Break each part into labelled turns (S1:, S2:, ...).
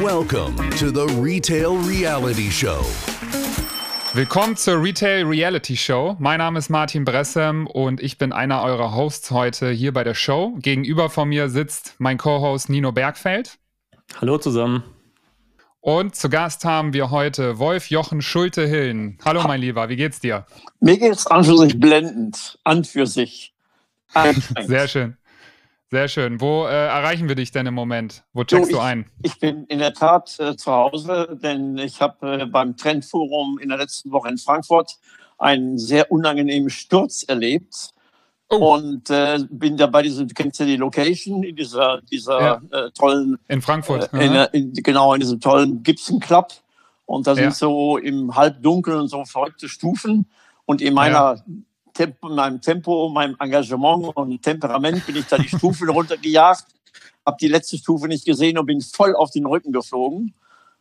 S1: Welcome to the Retail Reality Show.
S2: Willkommen zur Retail Reality Show. Mein Name ist Martin Bressem und ich bin einer eurer Hosts heute hier bei der Show. Gegenüber von mir sitzt mein Co-Host Nino Bergfeld.
S3: Hallo zusammen.
S2: Und zu Gast haben wir heute Wolf Jochen Schulte-Hillen. Hallo mein Lieber, wie geht's dir?
S4: Mir geht's an für sich blendend. An für sich.
S2: Sehr schön. Sehr schön. Wo äh, erreichen wir dich denn im Moment? Wo checkst
S4: so, ich,
S2: du ein?
S4: Ich bin in der Tat äh, zu Hause, denn ich habe äh, beim Trendforum in der letzten Woche in Frankfurt einen sehr unangenehmen Sturz erlebt. Oh. Und äh, bin da bei diesem, du kennst ja die Location, in dieser, dieser ja. äh, tollen.
S2: In Frankfurt.
S4: Äh, in, in, genau, in diesem tollen Gibson Club. Und da sind ja. so im Halbdunkeln so verrückte Stufen. Und in meiner ja. Tempo, meinem Tempo, meinem Engagement und Temperament bin ich da die Stufen runtergejagt, habe die letzte Stufe nicht gesehen und bin voll auf den Rücken geflogen.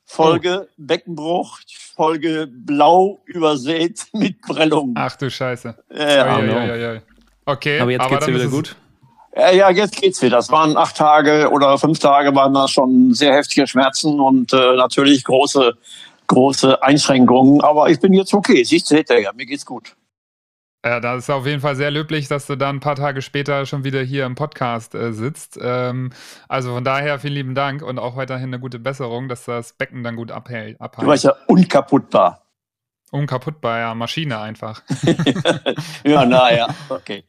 S4: Folge oh. Beckenbruch, Folge blau übersät mit Prellung.
S2: Ach du Scheiße.
S4: Ja,
S3: oh, ja, ja, Okay, aber jetzt aber geht's dir wieder gut.
S4: Ja, ja, jetzt geht's wieder. Das waren acht Tage oder fünf Tage waren das schon sehr heftige Schmerzen und äh, natürlich große, große Einschränkungen. Aber ich bin jetzt okay. Siehst du, ja, mir geht's gut.
S2: Ja, das ist auf jeden Fall sehr löblich, dass du dann ein paar Tage später schon wieder hier im Podcast äh, sitzt. Ähm, also von daher vielen lieben Dank und auch weiterhin eine gute Besserung, dass das Becken dann gut abhält. abhält.
S4: Du warst ja unkaputtbar.
S2: Unkaputtbar, ja, Maschine einfach.
S4: ja, naja, okay.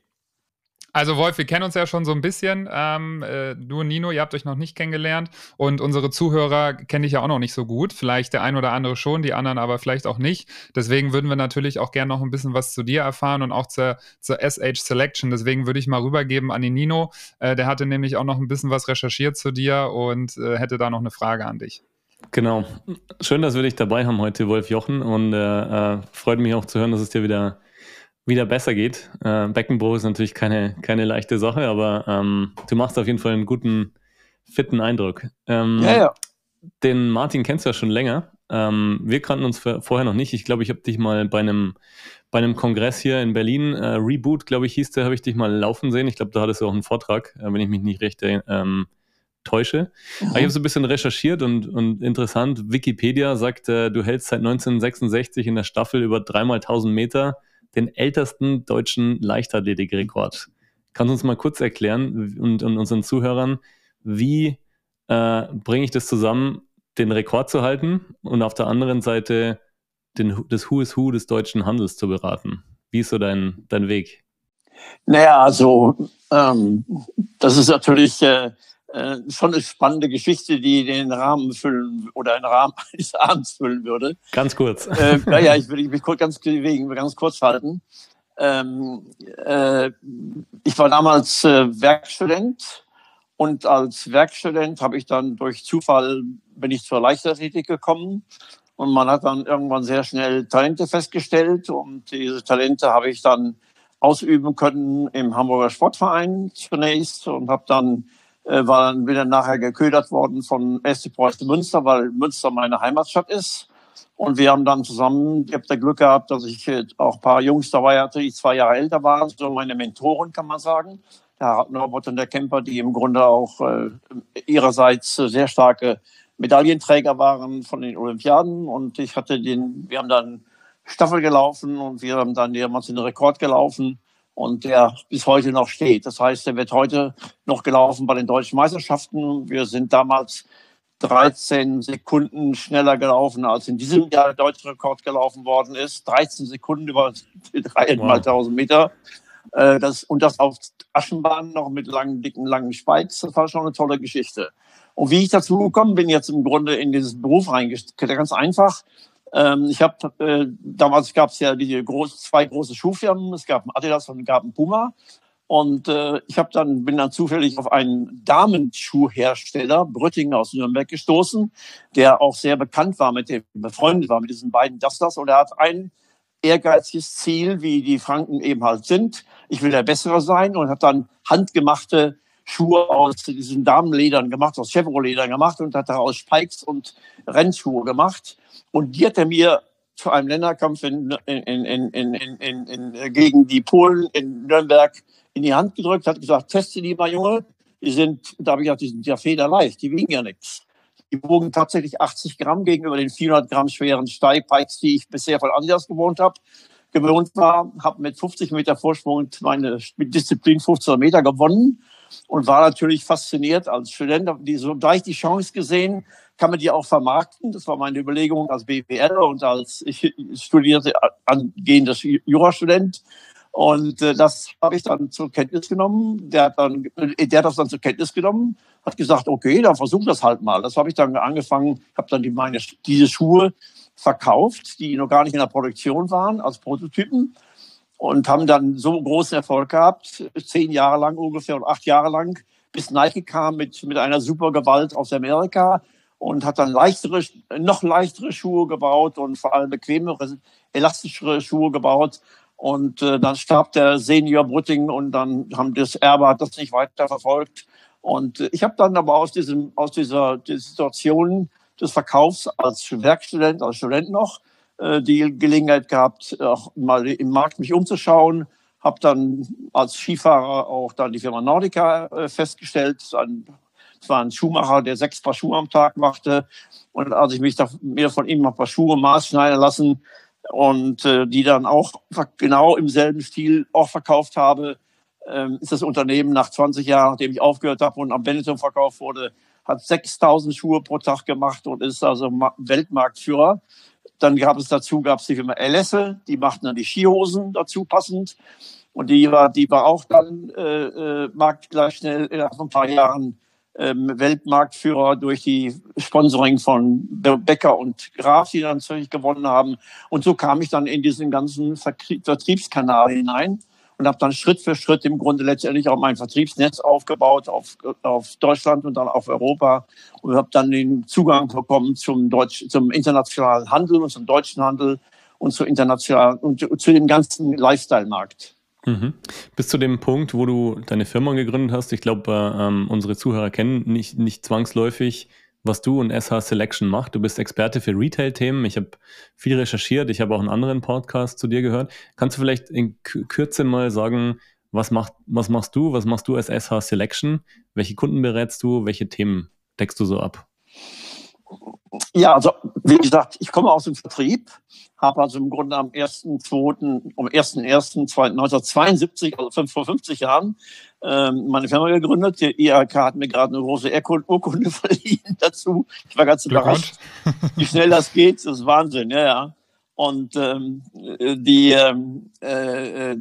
S2: Also Wolf, wir kennen uns ja schon so ein bisschen. Ähm, äh, du und Nino, ihr habt euch noch nicht kennengelernt und unsere Zuhörer kenne ich ja auch noch nicht so gut. Vielleicht der ein oder andere schon, die anderen aber vielleicht auch nicht. Deswegen würden wir natürlich auch gerne noch ein bisschen was zu dir erfahren und auch zur, zur SH Selection. Deswegen würde ich mal rübergeben an den Nino. Äh, der hatte nämlich auch noch ein bisschen was recherchiert zu dir und äh, hätte da noch eine Frage an dich.
S3: Genau. Schön, dass wir dich dabei haben heute, Wolf Jochen. Und äh, äh, freut mich auch zu hören, dass es dir wieder wieder besser geht. Äh, Beckenbruch ist natürlich keine, keine leichte Sache, aber ähm, du machst auf jeden Fall einen guten, fitten Eindruck. Ähm,
S4: ja, ja.
S3: Den Martin kennst du ja schon länger. Ähm, wir kannten uns vorher noch nicht. Ich glaube, ich habe dich mal bei einem, bei einem Kongress hier in Berlin, äh, Reboot, glaube ich, hieß der, habe ich dich mal laufen sehen. Ich glaube, da hattest du auch einen Vortrag, äh, wenn ich mich nicht recht ähm, täusche. Mhm. Aber ich habe so ein bisschen recherchiert und, und interessant, Wikipedia sagt, äh, du hältst seit 1966 in der Staffel über dreimal 1000 Meter den ältesten deutschen Leichtathletikrekord. Kannst du uns mal kurz erklären und, und unseren Zuhörern, wie äh, bringe ich das zusammen, den Rekord zu halten und auf der anderen Seite den, das Who is Who des deutschen Handels zu beraten? Wie ist so dein, dein Weg?
S4: Naja, also ähm, das ist natürlich äh, äh, schon eine spannende Geschichte, die den Rahmen füllen oder den Rahmen eines Abends füllen würde.
S3: Ganz kurz.
S4: Äh, naja, ich will mich ganz, ganz kurz halten. Ähm, äh, ich war damals äh, Werkstudent und als Werkstudent habe ich dann durch Zufall bin ich zur Leichtathletik gekommen und man hat dann irgendwann sehr schnell Talente festgestellt und diese Talente habe ich dann ausüben können im Hamburger Sportverein zunächst und habe dann äh, war dann wieder nachher geködert worden von SC Preußen Münster, weil Münster meine Heimatstadt ist. Und wir haben dann zusammen, ich habe das Glück gehabt, dass ich äh, auch ein paar Jungs dabei hatte, die zwei Jahre älter waren, so meine Mentoren, kann man sagen. Der Norbert und der Camper, die im Grunde auch äh, ihrerseits sehr starke Medaillenträger waren von den Olympiaden. Und ich hatte den, wir haben dann Staffel gelaufen und wir haben dann damals den Rekord gelaufen und der bis heute noch steht. Das heißt, der wird heute noch gelaufen bei den deutschen Meisterschaften. Wir sind damals 13 Sekunden schneller gelaufen, als in diesem Jahr der deutsche Rekord gelaufen worden ist. 13 Sekunden über dreieinhalb wow. Meter. Äh, das, und das auf Aschenbahn noch mit langen, dicken, langen Spikes. Das war schon eine tolle Geschichte. Und wie ich dazu gekommen bin, jetzt im Grunde in diesen Beruf reingestellt, ganz einfach. Ähm, ich habe äh, damals gab es ja die groß, zwei große Schuhfirmen. Es gab einen Adidas und gab einen Puma. Und äh, ich habe dann bin dann zufällig auf einen Damenschuhhersteller Brüttingen aus Nürnberg gestoßen, der auch sehr bekannt war mit dem befreundet war mit diesen beiden Dustlers und er hat ein ehrgeiziges Ziel, wie die Franken eben halt sind. Ich will der Bessere sein und hat dann handgemachte Schuhe aus diesen Damenledern gemacht, aus Chevrolet-Ledern gemacht und hat daraus Spikes und Rennschuhe gemacht. Und die hat er mir zu einem Länderkampf in, in, in, in, in, gegen die Polen in Nürnberg in die Hand gedrückt, hat gesagt, teste die mal, Junge. Die sind, da habe ich gesagt, die sind ja federleicht, die wiegen ja nichts. Die wogen tatsächlich 80 Gramm gegenüber den 400 Gramm schweren Steigpikes, die ich bisher von Adidas gewohnt habe gewohnt war, habe mit 50 Meter Vorsprung meine Disziplin 15 Meter gewonnen und war natürlich fasziniert als Student. Die, so gleich die Chance gesehen, kann man die auch vermarkten. Das war meine Überlegung als BWL und als ich studierte angehender Jurastudent. Und äh, das habe ich dann zur Kenntnis genommen. Der hat, dann, der hat das dann zur Kenntnis genommen, hat gesagt, okay, dann versuch das halt mal. Das habe ich dann angefangen, habe dann die, meine, diese Schuhe verkauft, die noch gar nicht in der Produktion waren, als Prototypen und haben dann so großen Erfolg gehabt, zehn Jahre lang ungefähr und acht Jahre lang, bis Nike kam mit, mit einer super Gewalt aus Amerika und hat dann leichtere, noch leichtere Schuhe gebaut und vor allem bequemere, elastischere Schuhe gebaut. Und äh, dann starb der Senior Brütting und dann haben das Erbe hat das nicht weiter verfolgt. Und äh, ich habe dann aber aus diesem aus dieser, dieser Situation des Verkaufs als Werkstudent, als Student noch, die Gelegenheit gehabt, auch mal im Markt mich umzuschauen. Habe dann als Skifahrer auch dann die Firma Nordica äh, festgestellt. Es war ein Schuhmacher, der sechs Paar Schuhe am Tag machte. Und als ich mich da, mir von ihm ein paar Schuhe maßschneiden lassen und äh, die dann auch genau im selben Stil auch verkauft habe, ähm, ist das Unternehmen nach 20 Jahren, nachdem ich aufgehört habe und am Benetton verkauft wurde, hat 6000 Schuhe pro Tag gemacht und ist also Weltmarktführer. Dann gab es dazu, gab es die Firma Elesse, die machten dann die Skihosen dazu passend. Und die war, die war auch dann äh, äh, marktgleich schnell innerhalb von ein paar Jahren ähm, Weltmarktführer durch die Sponsoring von Becker und Graf, die dann natürlich gewonnen haben. Und so kam ich dann in diesen ganzen Vertriebskanal hinein und habe dann Schritt für Schritt im Grunde letztendlich auch mein Vertriebsnetz aufgebaut auf, auf Deutschland und dann auf Europa und habe dann den Zugang bekommen zum, Deutsch, zum internationalen Handel und zum deutschen Handel und zu internationalen und zu dem ganzen Lifestyle-Markt.
S3: Mhm. Bis zu dem Punkt, wo du deine Firma gegründet hast, ich glaube, ähm, unsere Zuhörer kennen nicht, nicht zwangsläufig was du und SH Selection macht. Du bist Experte für Retail-Themen. Ich habe viel recherchiert. Ich habe auch einen anderen Podcast zu dir gehört. Kannst du vielleicht in Kürze mal sagen, was, macht, was machst du? Was machst du als SH Selection? Welche Kunden berätst du? Welche Themen deckst du so ab?
S4: Ja, also wie gesagt, ich komme aus dem Vertrieb, habe also im Grunde am 1.2., um 1.1.1972, also vor 50 Jahren, ähm, meine Firma gegründet. Die IHK hat mir gerade eine große Urkunde verliehen dazu. Ich war ganz überrascht, wie schnell das geht. Das ist Wahnsinn, ja, ja. Und ähm, die ähm, äh,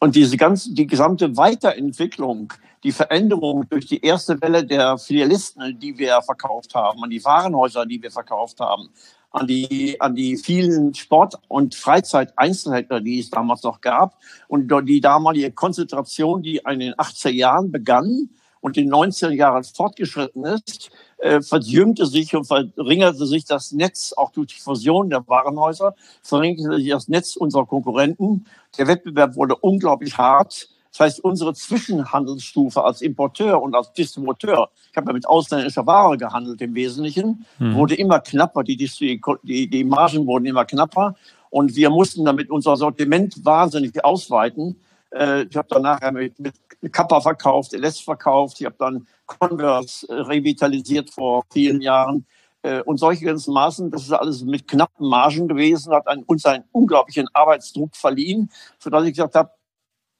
S4: und diese ganze, die gesamte Weiterentwicklung, die Veränderung durch die erste Welle der Filialisten, die wir verkauft haben, an die Warenhäuser, die wir verkauft haben, an die, an die vielen Sport- und Freizeit-Einzelhändler, die es damals noch gab und die damalige Konzentration, die in den 80er Jahren begann und in den 90er Jahren fortgeschritten ist, äh, verjüngte sich und verringerte sich das Netz, auch durch die Fusion der Warenhäuser, verringerte sich das Netz unserer Konkurrenten. Der Wettbewerb wurde unglaublich hart. Das heißt, unsere Zwischenhandelsstufe als Importeur und als Distributeur, ich habe ja mit ausländischer Ware gehandelt im Wesentlichen, mhm. wurde immer knapper, die, die, die Margen wurden immer knapper und wir mussten damit unser Sortiment wahnsinnig ausweiten. Äh, ich habe dann nachher mit, mit Kappa verkauft, LS verkauft, ich habe dann Converse äh, revitalisiert vor vielen Jahren. Äh, und solche ganzen Maßen, das ist alles mit knappen Margen gewesen, hat uns einen unglaublichen Arbeitsdruck verliehen, sodass ich gesagt habe,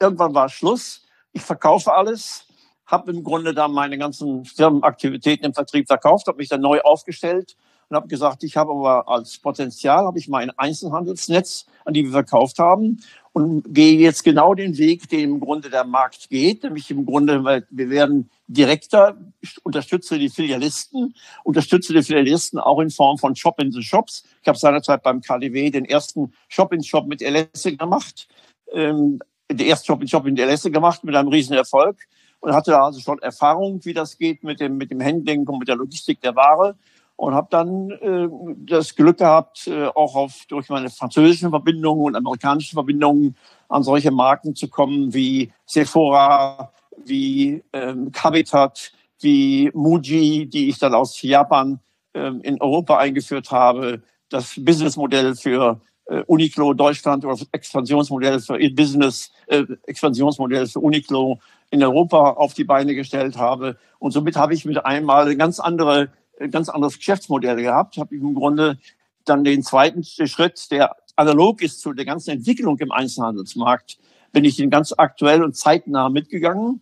S4: irgendwann war Schluss. Ich verkaufe alles, habe im Grunde dann meine ganzen Firmenaktivitäten im Vertrieb verkauft, habe mich dann neu aufgestellt und habe gesagt, ich habe aber als Potenzial habe ich mein Einzelhandelsnetz, an die wir verkauft haben und gehe jetzt genau den Weg, den im Grunde der Markt geht, nämlich im Grunde, weil wir werden direkter, unterstütze die Filialisten, unterstütze die Filialisten auch in Form von Shop in the Shops. Ich habe seinerzeit beim KDW den ersten Shop in Shop mit LS gemacht. Ähm, der erste Job in Job in der Lesse gemacht mit einem riesen Erfolg und hatte also schon Erfahrung, wie das geht mit dem, mit dem Handling und mit der Logistik der Ware und habe dann äh, das Glück gehabt, äh, auch auf, durch meine französischen Verbindungen und amerikanischen Verbindungen an solche Marken zu kommen wie Sephora, wie ähm, Habitat, wie Muji, die ich dann aus Japan ähm, in Europa eingeführt habe. Das Businessmodell für äh, Uniqlo Deutschland oder Expansionsmodell für Business, äh, Expansionsmodell für Uniqlo in Europa auf die Beine gestellt habe. Und somit habe ich mit einmal eine ganz andere ganz anderes Geschäftsmodell gehabt, habe im Grunde dann den zweiten Schritt, der analog ist zu der ganzen Entwicklung im Einzelhandelsmarkt, bin ich den ganz aktuell und zeitnah mitgegangen.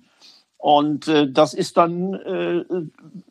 S4: Und äh, das ist dann, äh,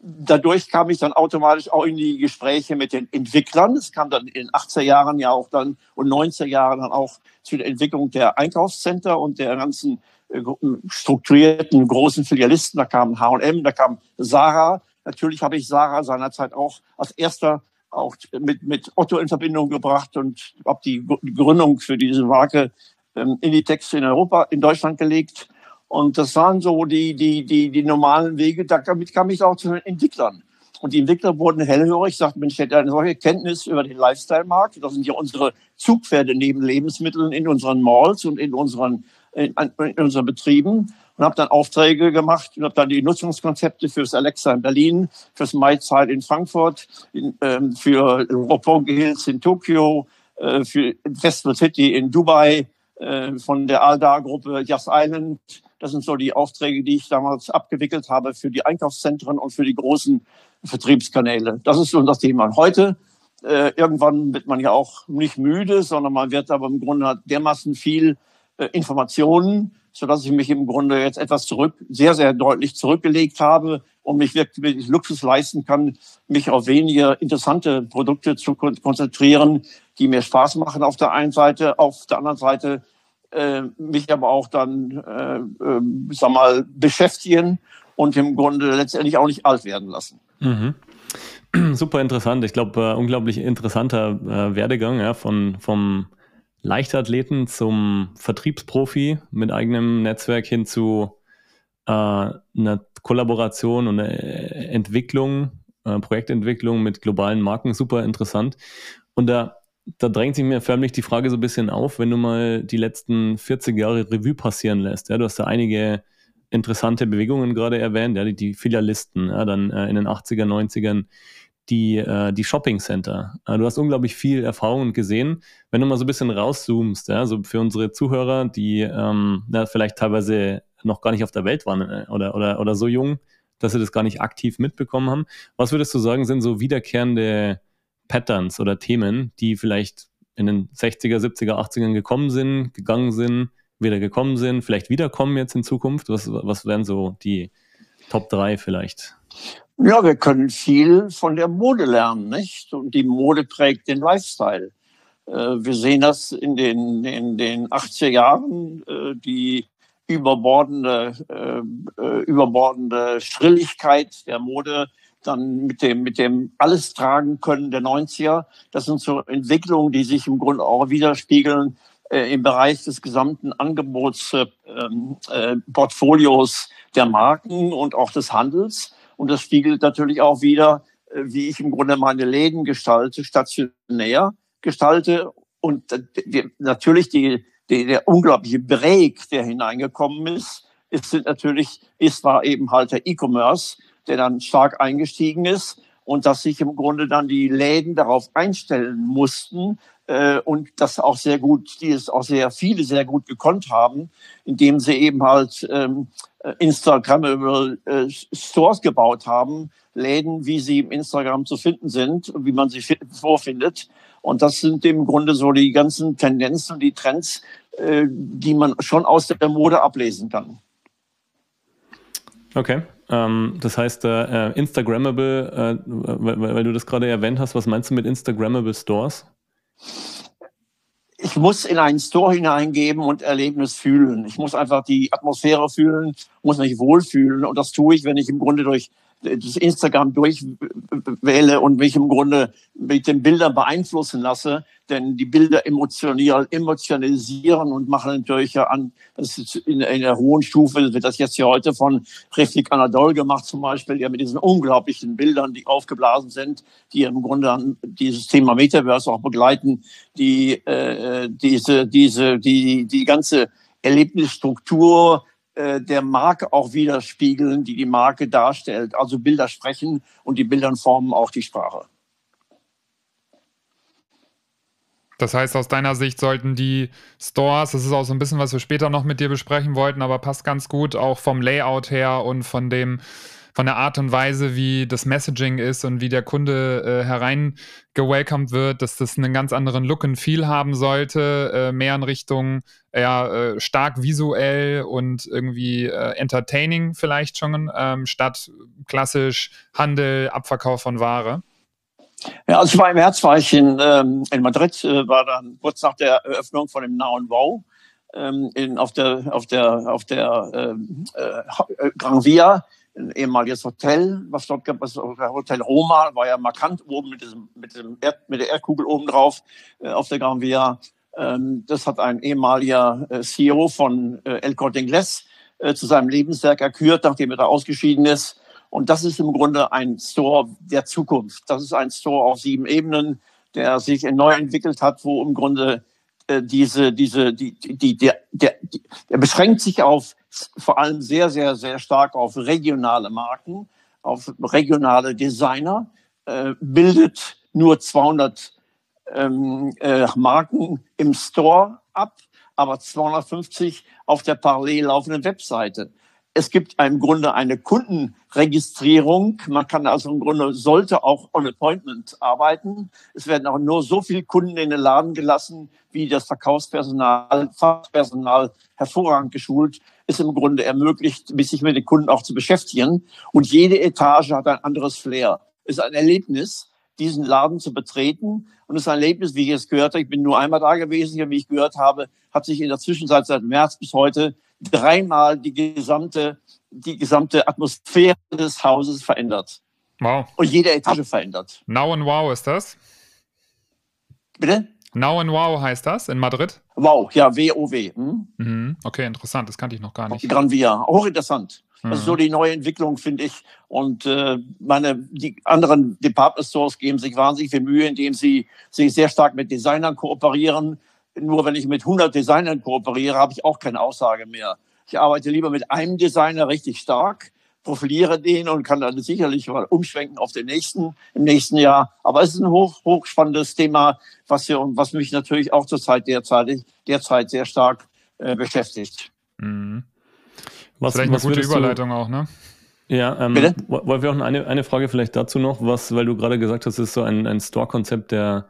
S4: dadurch kam ich dann automatisch auch in die Gespräche mit den Entwicklern. Es kam dann in den 80er Jahren ja auch dann und 90er Jahren dann auch zu der Entwicklung der Einkaufscenter und der ganzen äh, strukturierten großen Filialisten. Da kam H&M, da kam Sarah. Natürlich habe ich Sarah seinerzeit auch als erster auch mit, mit Otto in Verbindung gebracht und habe die Gründung für diese Marke ähm, in die Texte in Europa, in Deutschland gelegt. Und das waren so die, die, die, die normalen Wege. Damit kam ich auch zu den Entwicklern. Und die Entwickler wurden hellhörig, sagten, Mensch, ich hätte eine solche Kenntnis über den Lifestyle-Markt. Das sind ja unsere Zugpferde neben Lebensmitteln in unseren Malls und in unseren, in, in unseren Betrieben. Und habe dann Aufträge gemacht und habe dann die Nutzungskonzepte fürs Alexa in Berlin, fürs MyZeit in Frankfurt, in, ähm, für Roppongi Hills in Tokio, äh, für Festival City in Dubai, äh, von der Aldar-Gruppe Just Island das sind so die Aufträge, die ich damals abgewickelt habe für die Einkaufszentren und für die großen Vertriebskanäle. Das ist das Thema. Heute, äh, irgendwann wird man ja auch nicht müde, sondern man wird aber im Grunde dermaßen viel äh, Informationen, sodass ich mich im Grunde jetzt etwas zurück, sehr, sehr deutlich zurückgelegt habe und mich wirklich, Luxus leisten kann, mich auf weniger interessante Produkte zu konzentrieren, die mir Spaß machen auf der einen Seite, auf der anderen Seite äh, mich aber auch dann, äh, äh, sag mal, beschäftigen und im Grunde letztendlich auch nicht alt werden lassen.
S3: Mhm. Super interessant. Ich glaube, äh, unglaublich interessanter äh, Werdegang ja, von, vom Leichtathleten zum Vertriebsprofi mit eigenem Netzwerk hin zu äh, einer Kollaboration und einer Entwicklung, äh, Projektentwicklung mit globalen Marken. Super interessant. Und da da drängt sich mir förmlich die Frage so ein bisschen auf, wenn du mal die letzten 40 Jahre Revue passieren lässt. Ja, du hast da einige interessante Bewegungen gerade erwähnt, ja, die, die Filialisten, ja, dann äh, in den 80er, 90ern die, äh, die Shopping Center. Äh, du hast unglaublich viel Erfahrung gesehen. Wenn du mal so ein bisschen rauszoomst, ja, so für unsere Zuhörer, die ähm, ja, vielleicht teilweise noch gar nicht auf der Welt waren äh, oder, oder, oder so jung, dass sie das gar nicht aktiv mitbekommen haben. Was würdest du sagen, sind so wiederkehrende Patterns oder Themen, die vielleicht in den 60er, 70er, 80ern gekommen sind, gegangen sind, wieder gekommen sind, vielleicht wiederkommen jetzt in Zukunft? Was, was wären so die Top 3 vielleicht?
S4: Ja, wir können viel von der Mode lernen, nicht? Und die Mode prägt den Lifestyle. Äh, wir sehen das in den, in den 80er Jahren, äh, die überbordende, äh, überbordende Schrilligkeit der Mode dann mit dem, mit dem alles tragen können der 90er. Das sind so Entwicklungen, die sich im Grunde auch widerspiegeln im Bereich des gesamten Angebotsportfolios äh, äh, der Marken und auch des Handels. Und das spiegelt natürlich auch wieder, äh, wie ich im Grunde meine Läden gestalte, stationär gestalte. Und äh, natürlich die, die, der unglaubliche Break, der hineingekommen ist, ist natürlich, ist war eben halt der E-Commerce, der dann stark eingestiegen ist und dass sich im Grunde dann die Läden darauf einstellen mussten äh, und das auch sehr gut, die es auch sehr viele sehr gut gekonnt haben, indem sie eben halt ähm, Instagrammable äh, Stores gebaut haben, Läden, wie sie im Instagram zu finden sind und wie man sie vorfindet. Und das sind im Grunde so die ganzen Tendenzen, die Trends, äh, die man schon aus der Mode ablesen kann.
S3: Okay. Ähm, das heißt, äh, Instagrammable, äh, weil, weil, du das gerade erwähnt hast, was meinst du mit Instagrammable Stores?
S4: Ich muss in einen Store hineingeben und Erlebnis fühlen. Ich muss einfach die Atmosphäre fühlen, muss mich wohlfühlen. Und das tue ich, wenn ich im Grunde durch das Instagram durchwähle und mich im Grunde mit den Bildern beeinflussen lasse, denn die Bilder emotionieren, emotionalisieren und machen natürlich an, das ist in, in der hohen Stufe, wird das jetzt hier heute von Refik Anadol gemacht zum Beispiel, ja mit diesen unglaublichen Bildern, die aufgeblasen sind, die im Grunde dieses Thema Metaverse auch begleiten, die äh, diese, diese, die, die ganze Erlebnisstruktur äh, der Marke auch widerspiegeln, die die Marke darstellt. Also Bilder sprechen und die Bilder formen auch die Sprache.
S2: Das heißt, aus deiner Sicht sollten die Stores, das ist auch so ein bisschen, was wir später noch mit dir besprechen wollten, aber passt ganz gut auch vom Layout her und von dem, von der Art und Weise, wie das Messaging ist und wie der Kunde äh, hereingewelcomed wird, dass das einen ganz anderen Look and Feel haben sollte, äh, mehr in Richtung eher äh, stark visuell und irgendwie äh, entertaining vielleicht schon, ähm, statt klassisch Handel, Abverkauf von Ware.
S4: Ja, also ich war im März war ich in, ähm, in Madrid, äh, war dann kurz nach der Eröffnung von dem Nauen Wow ähm, in, auf der auf der auf der ähm, äh, Gran Via ein ehemaliges Hotel, was dort gab, das Hotel Roma, war ja markant oben mit, diesem, mit, dem Erd, mit der Erdkugel oben drauf äh, auf der Gran Via. Ähm, das hat ein ehemaliger äh, CEO von äh, El Corte Inglés äh, zu seinem Lebenswerk erkürt, nachdem er da ausgeschieden ist. Und das ist im Grunde ein Store der Zukunft. Das ist ein Store auf sieben Ebenen, der sich neu entwickelt hat, wo im Grunde äh, diese, diese, die, die, der, der, der beschränkt sich auf vor allem sehr, sehr, sehr stark auf regionale Marken, auf regionale Designer, äh, bildet nur 200 ähm, äh, Marken im Store ab, aber 250 auf der parallel laufenden Webseite. Es gibt im Grunde eine Kundenregistrierung. Man kann also im Grunde, sollte auch on appointment arbeiten. Es werden auch nur so viele Kunden in den Laden gelassen, wie das Verkaufspersonal, Fachpersonal hervorragend geschult ist im Grunde ermöglicht, sich mit den Kunden auch zu beschäftigen. Und jede Etage hat ein anderes Flair. Es ist ein Erlebnis, diesen Laden zu betreten. Und es ist ein Erlebnis, wie ich es gehört habe. Ich bin nur einmal da gewesen. Wie ich gehört habe, hat sich in der Zwischenzeit seit März bis heute dreimal die gesamte, die gesamte Atmosphäre des Hauses verändert.
S2: Wow.
S4: Und jede Etage verändert.
S2: Now and Wow ist das?
S4: Bitte?
S2: Now and Wow heißt das in Madrid?
S4: Wow, ja, W-O-W. Hm?
S2: Mhm. Okay, interessant, das kannte ich noch gar nicht.
S4: Gran Via, auch interessant. Das ist mhm. so die neue Entwicklung, finde ich. Und äh, meine, die anderen Department Stores geben sich wahnsinnig viel Mühe, indem sie sich sehr stark mit Designern kooperieren, nur wenn ich mit 100 Designern kooperiere, habe ich auch keine Aussage mehr. Ich arbeite lieber mit einem Designer richtig stark, profiliere den und kann dann sicherlich mal umschwenken auf den nächsten im nächsten Jahr. Aber es ist ein hoch, hochspannendes Thema, was wir was mich natürlich auch zurzeit derzeit, derzeit sehr stark äh, beschäftigt.
S2: Mhm. Was, vielleicht eine gute Überleitung du, auch, ne?
S3: Ja, ähm, Bitte? wollen wir auch eine, eine Frage vielleicht dazu noch, was, weil du gerade gesagt hast, es ist so ein, ein Store-Konzept der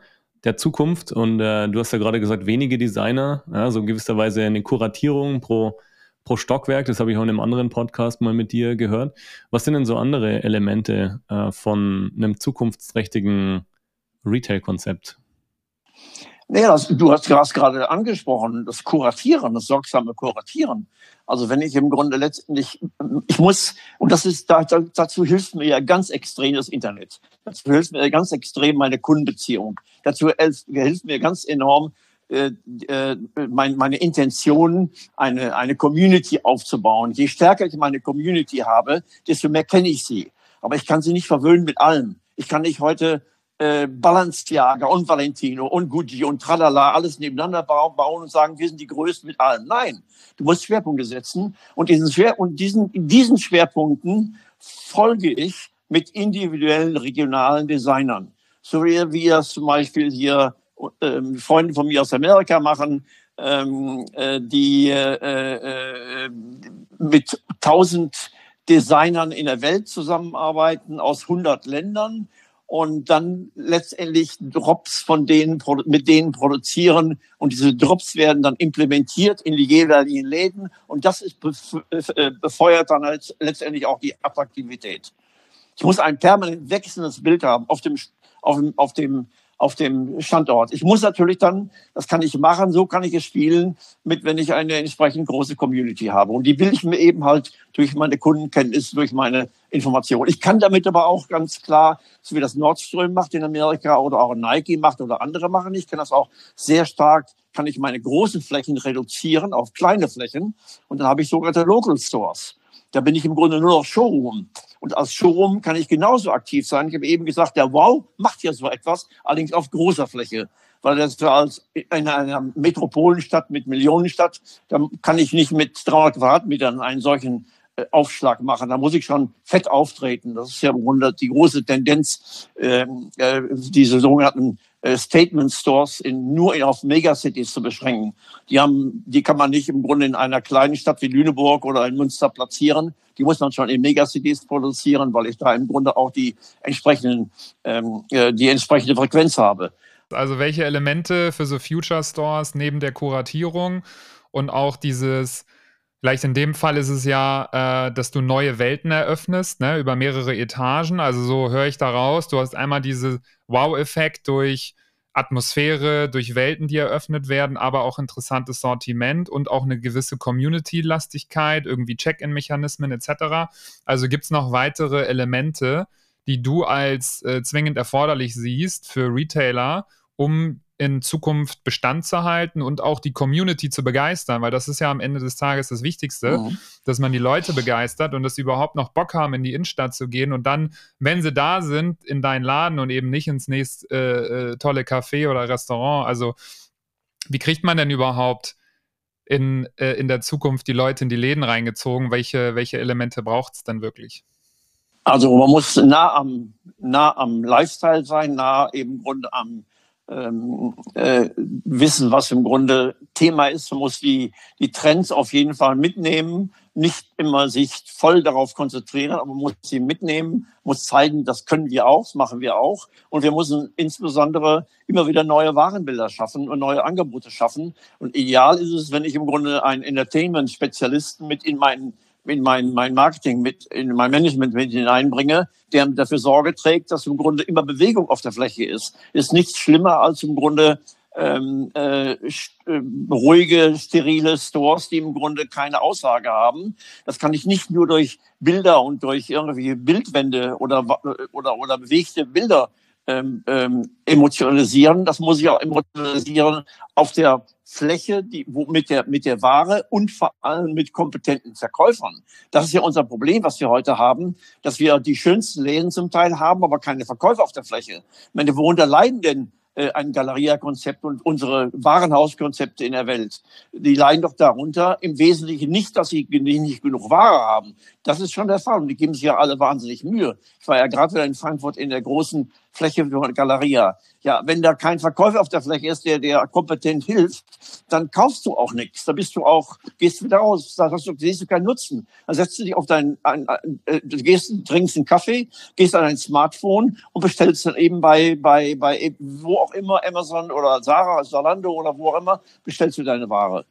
S3: der Zukunft. Und äh, du hast ja gerade gesagt, wenige Designer, ja, so in gewisser Weise eine Kuratierung pro, pro Stockwerk. Das habe ich auch in einem anderen Podcast mal mit dir gehört. Was sind denn so andere Elemente äh, von einem zukunftsträchtigen Retail-Konzept?
S4: Naja, das, du hast gerade angesprochen, das Kuratieren, das sorgsame Kuratieren. Also wenn ich im Grunde letztendlich, ich muss, und das ist, dazu hilft mir ja ganz extrem das Internet. Dazu hilft mir ganz extrem meine Kundenbeziehung. Dazu hilft mir ganz enorm äh, äh, mein, meine Intention, eine, eine Community aufzubauen. Je stärker ich meine Community habe, desto mehr kenne ich sie. Aber ich kann sie nicht verwöhnen mit allem. Ich kann nicht heute äh, Balenciaga und Valentino und Gucci und Tralala alles nebeneinander bauen und sagen, wir sind die Größten mit allem. Nein, du musst Schwerpunkte setzen und diesen, Schwer und diesen, diesen Schwerpunkten folge ich mit individuellen regionalen Designern. So wie wir es zum Beispiel hier ähm, Freunde von mir aus Amerika machen, ähm, äh, die äh, äh, mit tausend Designern in der Welt zusammenarbeiten aus 100 Ländern und dann letztendlich Drops von denen, mit denen produzieren und diese Drops werden dann implementiert in die jeweiligen Läden und das ist äh, befeuert dann als letztendlich auch die Attraktivität. Ich muss ein permanent wechselndes Bild haben auf dem, auf auf dem auf dem Standort. Ich muss natürlich dann, das kann ich machen, so kann ich es spielen, mit wenn ich eine entsprechend große Community habe. Und die will ich mir eben halt durch meine Kundenkenntnis, durch meine Information. Ich kann damit aber auch ganz klar, so wie das Nordström macht in Amerika oder auch Nike macht oder andere machen, ich kann das auch sehr stark, kann ich meine großen Flächen reduzieren auf kleine Flächen. Und dann habe ich sogenannte Local Stores. Da bin ich im Grunde nur noch Showroom. Und als Showroom kann ich genauso aktiv sein. Ich habe eben gesagt, der Wow macht ja so etwas, allerdings auf großer Fläche. Weil das als in einer Metropolenstadt mit Millionenstadt, da kann ich nicht mit 300 Quadratmetern einen solchen äh, Aufschlag machen. Da muss ich schon fett auftreten. Das ist ja im Grunde die große Tendenz, ähm, äh, diese sogenannten Statement Stores in, nur auf Megacities zu beschränken. Die haben, die kann man nicht im Grunde in einer kleinen Stadt wie Lüneburg oder in Münster platzieren. Die muss man schon in Megacities produzieren, weil ich da im Grunde auch die entsprechenden, ähm, äh, die entsprechende Frequenz habe.
S2: Also welche Elemente für so Future Stores neben der Kuratierung und auch dieses Vielleicht in dem Fall ist es ja, äh, dass du neue Welten eröffnest, ne, über mehrere Etagen. Also so höre ich daraus. Du hast einmal diesen Wow-Effekt durch Atmosphäre, durch Welten, die eröffnet werden, aber auch interessantes Sortiment und auch eine gewisse Community-Lastigkeit, irgendwie Check-in-Mechanismen etc. Also gibt es noch weitere Elemente, die du als äh, zwingend erforderlich siehst für Retailer, um in Zukunft Bestand zu halten und auch die Community zu begeistern, weil das ist ja am Ende des Tages das Wichtigste, mhm. dass man die Leute begeistert und dass sie überhaupt noch Bock haben, in die Innenstadt zu gehen und dann, wenn sie da sind, in deinen Laden und eben nicht ins nächste äh, äh, tolle Café oder Restaurant. Also, wie kriegt man denn überhaupt in, äh, in der Zukunft die Leute in die Läden reingezogen? Welche, welche Elemente braucht es denn wirklich?
S4: Also man muss nah am, nah am Lifestyle sein, nah eben rund am ähm, äh, wissen, was im Grunde Thema ist. Man muss die, die Trends auf jeden Fall mitnehmen, nicht immer sich voll darauf konzentrieren, aber man muss sie mitnehmen, muss zeigen, das können wir auch, das machen wir auch. Und wir müssen insbesondere immer wieder neue Warenbilder schaffen und neue Angebote schaffen. Und ideal ist es, wenn ich im Grunde einen Entertainment-Spezialisten mit in meinen in mein, mein Marketing mit, in mein Management mit hineinbringe, der dafür Sorge trägt, dass im Grunde immer Bewegung auf der Fläche ist. Ist nichts schlimmer als im Grunde ähm, äh, äh, ruhige, sterile Stores, die im Grunde keine Aussage haben. Das kann ich nicht nur durch Bilder und durch irgendwelche Bildwände oder, oder, oder bewegte Bilder ähm, ähm, emotionalisieren. Das muss ich auch emotionalisieren auf der Fläche, die, wo, mit, der, mit der Ware und vor allem mit kompetenten Verkäufern. Das ist ja unser Problem, was wir heute haben, dass wir die schönsten Läden zum Teil haben, aber keine Verkäufer auf der Fläche. Ich meine, worunter leiden denn äh, ein Galeria-Konzept und unsere Warenhauskonzepte in der Welt. Die leiden doch darunter im Wesentlichen nicht, dass sie nicht genug Ware haben. Das ist schon der Fall und die geben sich ja alle wahnsinnig Mühe. Ich war ja gerade wieder in Frankfurt in der großen Fläche Galeria. Ja, wenn da kein Verkäufer auf der Fläche ist, der der kompetent hilft, dann kaufst du auch nichts. Da bist du auch, gehst wieder raus, da hast du, siehst du keinen Nutzen. Dann setzt du dich auf dein, ein, ein, äh, gehst, trinkst einen Kaffee, gehst an dein Smartphone und bestellst dann eben bei, bei, bei, wo auch immer, Amazon oder Sarah, Zalando oder wo auch immer, bestellst du deine Ware.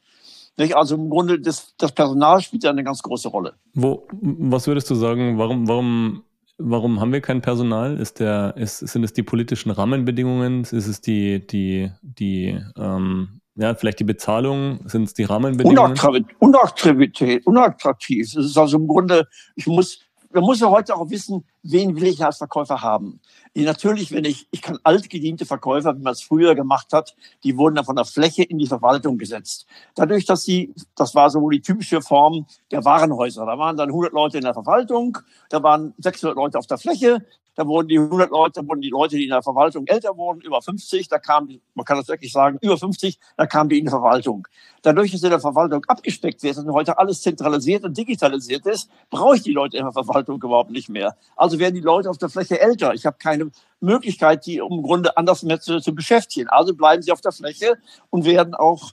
S4: Also im Grunde, das, das Personal spielt ja eine ganz große Rolle.
S3: Wo, was würdest du sagen, warum, warum Warum haben wir kein Personal? Ist der, ist, sind es die politischen Rahmenbedingungen? Ist es die, die, die, ähm, ja, vielleicht die Bezahlung? Sind es die Rahmenbedingungen?
S4: Unattraktivität, unattraktiv. Es ist also im Grunde, ich muss, man muss ja heute auch wissen, wen will ich als Verkäufer haben. Natürlich, wenn ich, ich kann altgediente Verkäufer, wie man es früher gemacht hat, die wurden dann von der Fläche in die Verwaltung gesetzt. Dadurch, dass sie, das war so die typische Form der Warenhäuser. Da waren dann 100 Leute in der Verwaltung, da waren 600 Leute auf der Fläche, da wurden die 100 Leute, da wurden die Leute, die in der Verwaltung älter wurden, über 50, da kamen, man kann das wirklich sagen, über 50, da kamen die in die Verwaltung. Dadurch, dass in der Verwaltung abgesteckt wird und heute alles zentralisiert und digitalisiert ist, brauche ich die Leute in der Verwaltung überhaupt nicht mehr. Also werden die Leute auf der Fläche älter. Ich habe keine Möglichkeit, die im Grunde anders mehr zu, zu beschäftigen. Also bleiben sie auf der Fläche und werden auch,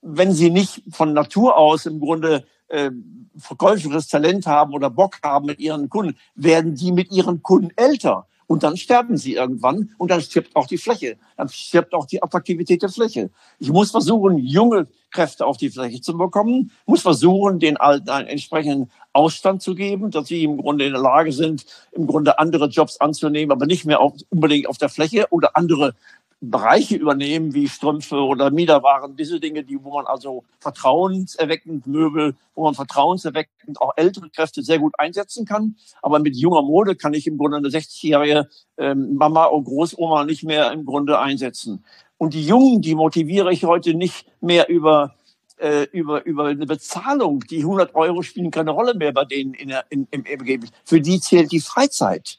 S4: wenn sie nicht von Natur aus im Grunde äh, verkäuferisches Talent haben oder Bock haben mit ihren Kunden, werden die mit ihren Kunden älter. Und dann sterben sie irgendwann und dann stirbt auch die Fläche. Dann stirbt auch die Attraktivität der Fläche. Ich muss versuchen, junge Kräfte auf die Fläche zu bekommen, muss versuchen, den Alten einen entsprechenden Ausstand zu geben, dass sie im Grunde in der Lage sind, im Grunde andere Jobs anzunehmen, aber nicht mehr auf, unbedingt auf der Fläche oder andere Bereiche übernehmen, wie Strümpfe oder Miederwaren, diese Dinge, die, wo man also vertrauenserweckend Möbel, wo man vertrauenserweckend auch ältere Kräfte sehr gut einsetzen kann. Aber mit junger Mode kann ich im Grunde eine 60-jährige ähm, Mama und Großoma nicht mehr im Grunde einsetzen. Und die Jungen, die motiviere ich heute nicht mehr über äh, über, über eine Bezahlung. Die 100 Euro spielen keine Rolle mehr bei denen in der, in, im Ergebnis. Für die zählt die Freizeit.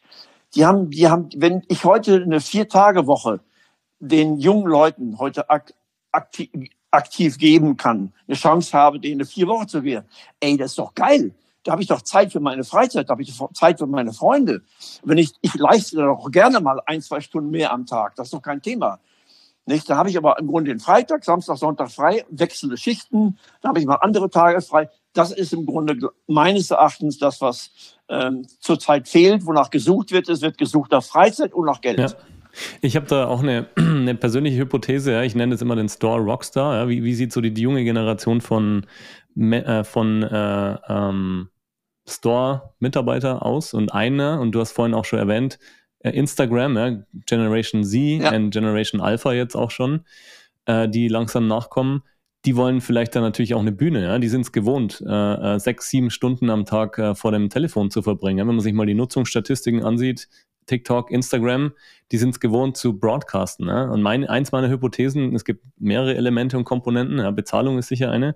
S4: Die haben, die haben, wenn ich heute eine Vier-Tage-Woche den jungen Leuten heute ak aktiv, aktiv geben kann, eine Chance habe, denen vier Wochen zu geben. Ey, das ist doch geil. Da habe ich doch Zeit für meine Freizeit, da habe ich Zeit für meine Freunde. Wenn ich, ich leiste doch gerne mal ein, zwei Stunden mehr am Tag. Das ist doch kein Thema. Nicht? Da habe ich aber im Grunde den Freitag, Samstag, Sonntag frei, wechselnde Schichten, da habe ich mal andere Tage frei. Das ist im Grunde meines Erachtens das, was ähm, zurzeit fehlt, wonach gesucht wird. Es wird gesucht nach Freizeit und nach Geld.
S3: Ja. Ich habe da auch eine, eine persönliche Hypothese, ja. ich nenne es immer den Store Rockstar. Ja. Wie, wie sieht so die, die junge Generation von, äh, von äh, ähm, Store-Mitarbeiter aus? Und einer, und du hast vorhin auch schon erwähnt, äh, Instagram, ja, Generation Z ja. und Generation Alpha jetzt auch schon, äh, die langsam nachkommen, die wollen vielleicht dann natürlich auch eine Bühne. Ja? Die sind es gewohnt, äh, äh, sechs, sieben Stunden am Tag äh, vor dem Telefon zu verbringen. Ja? Wenn man sich mal die Nutzungsstatistiken ansieht, TikTok, Instagram, die sind es gewohnt zu broadcasten. Ja? Und mein, eins meiner Hypothesen, es gibt mehrere Elemente und Komponenten, ja, Bezahlung ist sicher eine,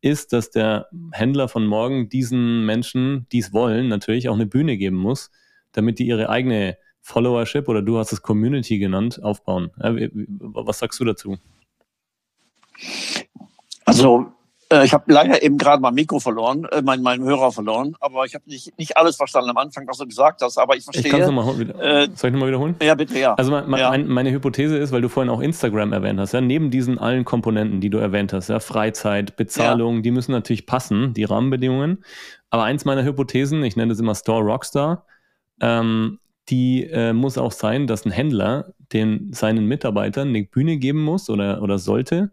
S3: ist, dass der Händler von morgen diesen Menschen, die es wollen, natürlich auch eine Bühne geben muss, damit die ihre eigene Followership oder du hast es Community genannt, aufbauen. Ja, was sagst du dazu?
S4: Also ich habe leider eben gerade mein Mikro verloren, äh, meinen mein Hörer verloren, aber ich habe nicht, nicht alles verstanden am Anfang, was du gesagt hast, aber ich verstehe. Ich
S3: kann es nochmal wieder. Äh, Soll ich nochmal wiederholen?
S4: Ja, bitte, ja.
S3: Also mein, ja. Mein, meine Hypothese ist, weil du vorhin auch Instagram erwähnt hast, ja, neben diesen allen Komponenten, die du erwähnt hast, ja, Freizeit, Bezahlung, ja. die müssen natürlich passen, die Rahmenbedingungen. Aber eins meiner Hypothesen, ich nenne das immer Store Rockstar, ähm, die äh, muss auch sein, dass ein Händler den seinen Mitarbeitern eine Bühne geben muss oder, oder sollte,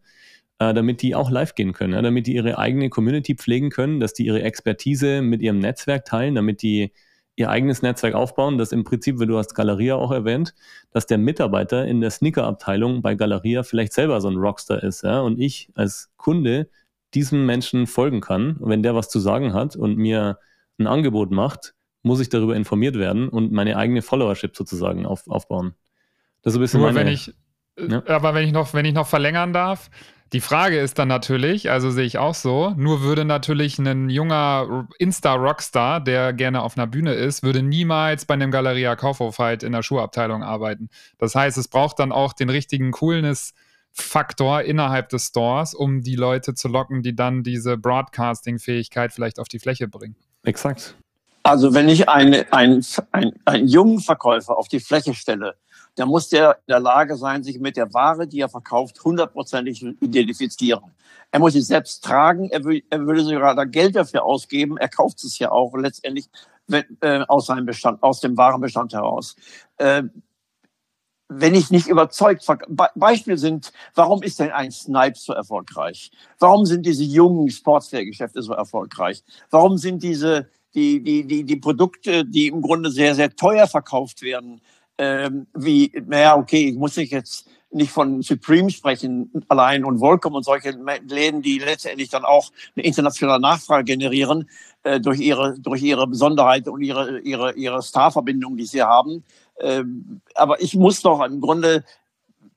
S3: äh, damit die auch live gehen können, ja, damit die ihre eigene Community pflegen können, dass die ihre Expertise mit ihrem Netzwerk teilen, damit die ihr eigenes Netzwerk aufbauen, das im Prinzip, wie du hast Galeria auch erwähnt, dass der Mitarbeiter in der Sneaker-Abteilung bei Galeria vielleicht selber so ein Rockstar ist, ja, und ich als Kunde diesem Menschen folgen kann. Und wenn der was zu sagen hat und mir ein Angebot macht, muss ich darüber informiert werden und meine eigene Followership sozusagen auf, aufbauen.
S2: Das ist ein bisschen Nur meine, wenn ich, ja. aber wenn ich noch, wenn ich noch verlängern darf, die Frage ist dann natürlich, also sehe ich auch so, nur würde natürlich ein junger Insta-Rockstar, der gerne auf einer Bühne ist, würde niemals bei einem Galeria Kaufhof halt in der Schuhabteilung arbeiten. Das heißt, es braucht dann auch den richtigen Coolness-Faktor innerhalb des Stores, um die Leute zu locken, die dann diese Broadcasting-Fähigkeit vielleicht auf die Fläche bringen.
S3: Exakt.
S4: Also wenn ich einen, einen, einen, einen jungen Verkäufer auf die Fläche stelle, dann muss der in der Lage sein, sich mit der Ware, die er verkauft, hundertprozentig identifizieren. Er muss sie selbst tragen, er, will, er würde sogar da Geld dafür ausgeben, er kauft es ja auch letztendlich äh, aus seinem Bestand, aus dem Warenbestand heraus. Äh, wenn ich nicht überzeugt, Beispiel sind, warum ist denn ein Snipes so erfolgreich? Warum sind diese jungen Sportswear-Geschäfte so erfolgreich? Warum sind diese die, die, die, die Produkte, die im Grunde sehr, sehr teuer verkauft werden, ähm, wie, naja, okay, ich muss nicht jetzt nicht von Supreme sprechen allein und Volcom und solche Läden, die letztendlich dann auch eine internationale Nachfrage generieren äh, durch ihre durch ihre Besonderheit und ihre ihre ihre Starverbindung, die sie haben. Ähm, aber ich muss doch im Grunde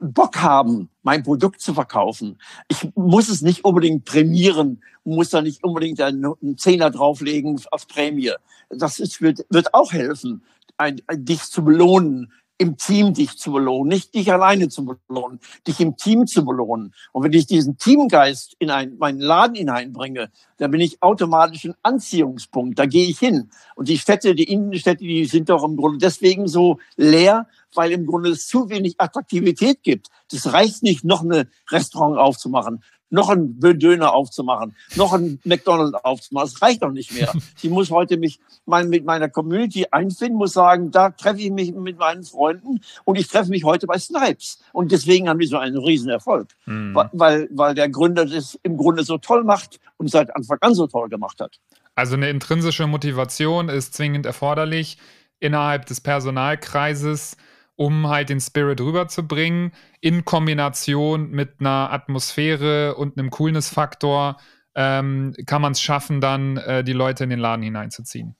S4: Bock haben, mein Produkt zu verkaufen. Ich muss es nicht unbedingt prämieren, muss da nicht unbedingt einen Zehner drauflegen als Prämie. Das ist, wird, wird auch helfen, ein, ein, dich zu belohnen, im Team dich zu belohnen, nicht dich alleine zu belohnen, dich im Team zu belohnen. Und wenn ich diesen Teamgeist in ein, meinen Laden hineinbringe, dann bin ich automatisch ein Anziehungspunkt. Da gehe ich hin. Und die Städte, die Innenstädte, die sind doch im Grunde deswegen so leer, weil im Grunde es zu wenig Attraktivität gibt. Das reicht nicht, noch eine Restaurant aufzumachen noch einen Döner aufzumachen, noch einen McDonald's aufzumachen. Das reicht doch nicht mehr. Ich muss heute mich mein, mit meiner Community einfinden, muss sagen, da treffe ich mich mit meinen Freunden und ich treffe mich heute bei Snipes. Und deswegen haben wir so einen riesen Erfolg, mhm. weil, weil der Gründer das im Grunde so toll macht und seit Anfang an so toll gemacht hat.
S2: Also eine intrinsische Motivation ist zwingend erforderlich innerhalb des Personalkreises um halt den Spirit rüberzubringen, in Kombination mit einer Atmosphäre und einem Coolness-Faktor, ähm, kann man es schaffen, dann äh, die Leute in den Laden hineinzuziehen.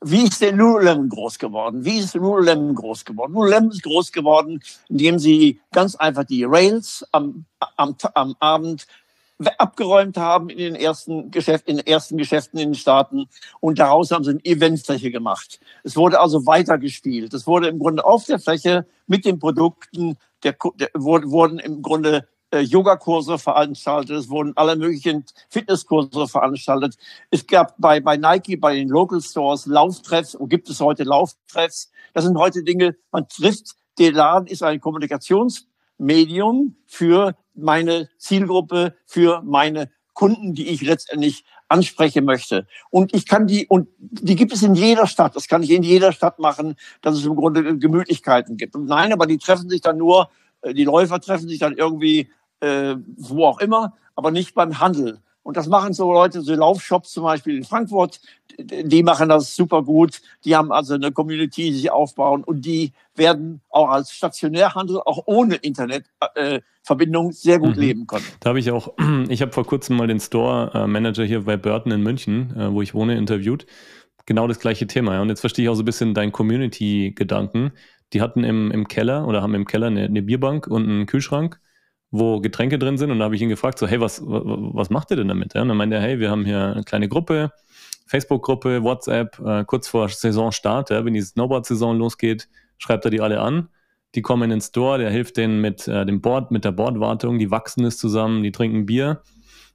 S4: Wie ist der Lululemon groß geworden? Wie ist Lululemon groß geworden? Lululemon ist groß geworden, indem sie ganz einfach die Rails am, am, am Abend abgeräumt haben in den ersten Geschäften, in den ersten Geschäften in den Staaten und daraus haben sie eine Eventfläche gemacht. Es wurde also weitergespielt. Es wurde im Grunde auf der Fläche mit den Produkten, der, der wurden im Grunde äh, Yogakurse veranstaltet, es wurden alle möglichen Fitnesskurse veranstaltet. Es gab bei, bei Nike, bei den Local Stores Lauftreffs und gibt es heute Lauftreffs. Das sind heute Dinge, man trifft, der Laden ist ein Kommunikations Medium für meine Zielgruppe, für meine Kunden, die ich letztendlich ansprechen möchte. Und ich kann die, und die gibt es in jeder Stadt. Das kann ich in jeder Stadt machen, dass es im Grunde Gemütlichkeiten gibt. Und nein, aber die treffen sich dann nur, äh, die Läufer treffen sich dann irgendwie äh, wo auch immer, aber nicht beim Handel. Und das machen so Leute, so Laufshops zum Beispiel in Frankfurt, die machen das super gut. Die haben also eine Community, die sie aufbauen und die werden auch als Stationärhandel, auch ohne Internetverbindung, äh, sehr gut mhm. leben können.
S3: Da habe ich auch, ich habe vor kurzem mal den Store-Manager hier bei Burton in München, äh, wo ich wohne, interviewt. Genau das gleiche Thema. Und jetzt verstehe ich auch so ein bisschen deinen Community-Gedanken. Die hatten im, im Keller oder haben im Keller eine, eine Bierbank und einen Kühlschrank wo Getränke drin sind. Und da habe ich ihn gefragt, so, hey, was, was macht ihr denn damit? Und dann meinte er, hey, wir haben hier eine kleine Gruppe, Facebook-Gruppe, WhatsApp, äh, kurz vor Saisonstart, wenn die Snowboard-Saison losgeht, schreibt er die alle an. Die kommen in den Store, der hilft denen mit äh, dem Board, mit der Bordwartung, die wachsen es zusammen, die trinken Bier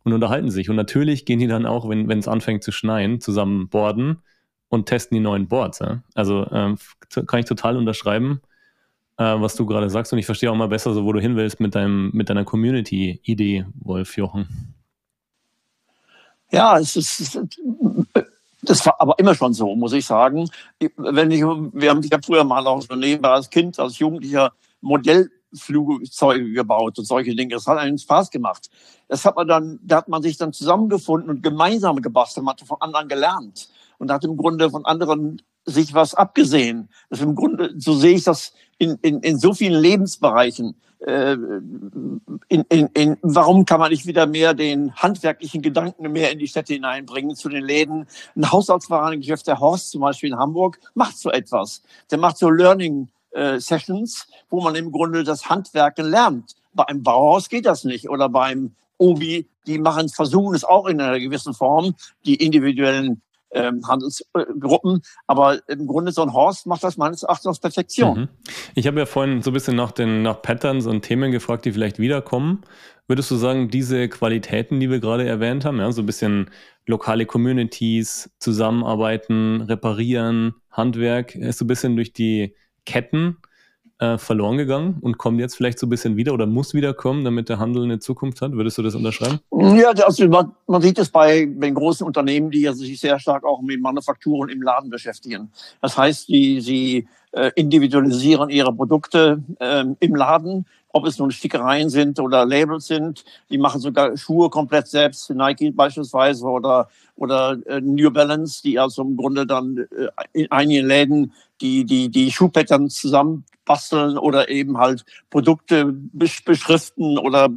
S3: und unterhalten sich. Und natürlich gehen die dann auch, wenn es anfängt zu schneien, zusammen boarden und testen die neuen Boards. Also ähm, kann ich total unterschreiben äh, was du gerade sagst. Und ich verstehe auch mal besser, so wo du hin willst mit, deinem, mit deiner Community-Idee, Wolf Jochen.
S4: Ja, es ist, das war aber immer schon so, muss ich sagen. Wenn ich, wir haben ja früher mal auch so nebenbei als Kind, als Jugendlicher Modellflugzeuge gebaut und solche Dinge. Das hat einen Spaß gemacht. Das hat man dann, da hat man sich dann zusammengefunden und gemeinsam gebastelt. Man hat von anderen gelernt und hat im Grunde von anderen sich was abgesehen. Das im Grunde, so sehe ich das in, in, in so vielen Lebensbereichen. Äh, in, in, in, warum kann man nicht wieder mehr den handwerklichen Gedanken mehr in die Städte hineinbringen, zu den Läden? Ein Haushaltswarengeschäft, der Horst zum Beispiel in Hamburg, macht so etwas. Der macht so Learning äh, Sessions, wo man im Grunde das Handwerken lernt. Bei einem Bauhaus geht das nicht oder beim Obi, die machen, versuchen es auch in einer gewissen Form, die individuellen ähm, Handelsgruppen. Aber im Grunde so ein Horst macht das meines Erachtens aus Perfektion. Mhm.
S3: Ich habe ja vorhin so ein bisschen nach den nach Patterns und Themen gefragt, die vielleicht wiederkommen. Würdest du sagen, diese Qualitäten, die wir gerade erwähnt haben, ja, so ein bisschen lokale Communities, zusammenarbeiten, reparieren, Handwerk, ist so ein bisschen durch die Ketten äh, verloren gegangen und kommt jetzt vielleicht so ein bisschen wieder oder muss wiederkommen, damit der Handel eine Zukunft hat? Würdest du das unterschreiben?
S4: Ja, also man, man sieht es bei den großen Unternehmen, die ja sich sehr stark auch mit Manufakturen im Laden beschäftigen. Das heißt, die, sie äh, individualisieren ihre Produkte äh, im Laden, ob es nun Stickereien sind oder Labels sind. Die machen sogar Schuhe komplett selbst, Nike beispielsweise oder, oder äh, New Balance, die also im Grunde dann äh, in einigen Läden die, die, die Schuhpattern zusammen basteln oder eben halt Produkte beschriften oder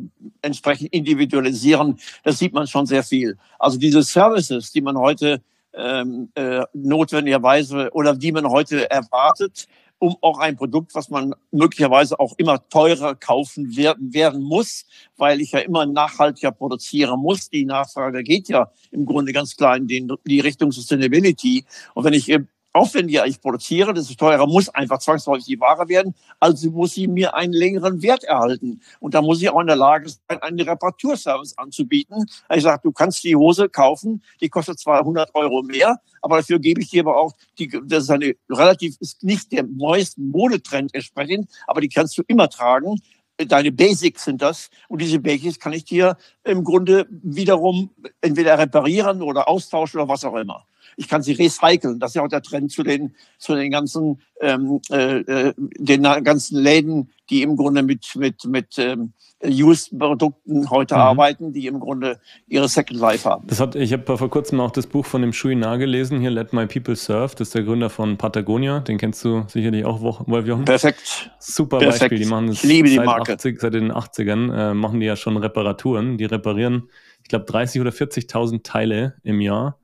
S4: entsprechend individualisieren. Das sieht man schon sehr viel. Also diese Services, die man heute ähm, äh, notwendigerweise oder die man heute erwartet, um auch ein Produkt, was man möglicherweise auch immer teurer kaufen werden, werden muss, weil ich ja immer nachhaltiger produzieren muss. Die Nachfrage geht ja im Grunde ganz klar in den, die Richtung Sustainability. Und wenn ich aufwendiger ich produziere, desto teurer muss einfach zwangsläufig die Ware werden. Also muss sie mir einen längeren Wert erhalten. Und da muss ich auch in der Lage sein, einen Reparaturservice anzubieten. Ich sage, du kannst die Hose kaufen, die kostet zwar 100 Euro mehr, aber dafür gebe ich dir aber auch, die, das ist eine relativ, ist nicht der neuesten Modetrend entsprechend, aber die kannst du immer tragen deine Basics sind das. Und diese Basics kann ich dir im Grunde wiederum entweder reparieren oder austauschen oder was auch immer ich kann sie recyceln. Das ist ja auch der Trend zu den, zu den ganzen, ähm, äh, äh den ganzen Läden, die im Grunde mit, mit, mit ähm, Used-Produkten heute mhm. arbeiten, die im Grunde ihre Second Life haben.
S3: Das hat, ich habe vor kurzem auch das Buch von dem Shui Na gelesen, hier Let My People Surf. Das ist der Gründer von Patagonia. Den kennst du sicherlich auch, Wolf Jochen.
S4: Perfekt.
S3: Super Perfekt. Beispiel. Die machen das
S4: ich liebe die seit, Marke.
S3: 80, seit den 80ern, äh, machen die ja schon Reparaturen. Die reparieren, ich glaube, 30.000 oder 40.000 Teile im Jahr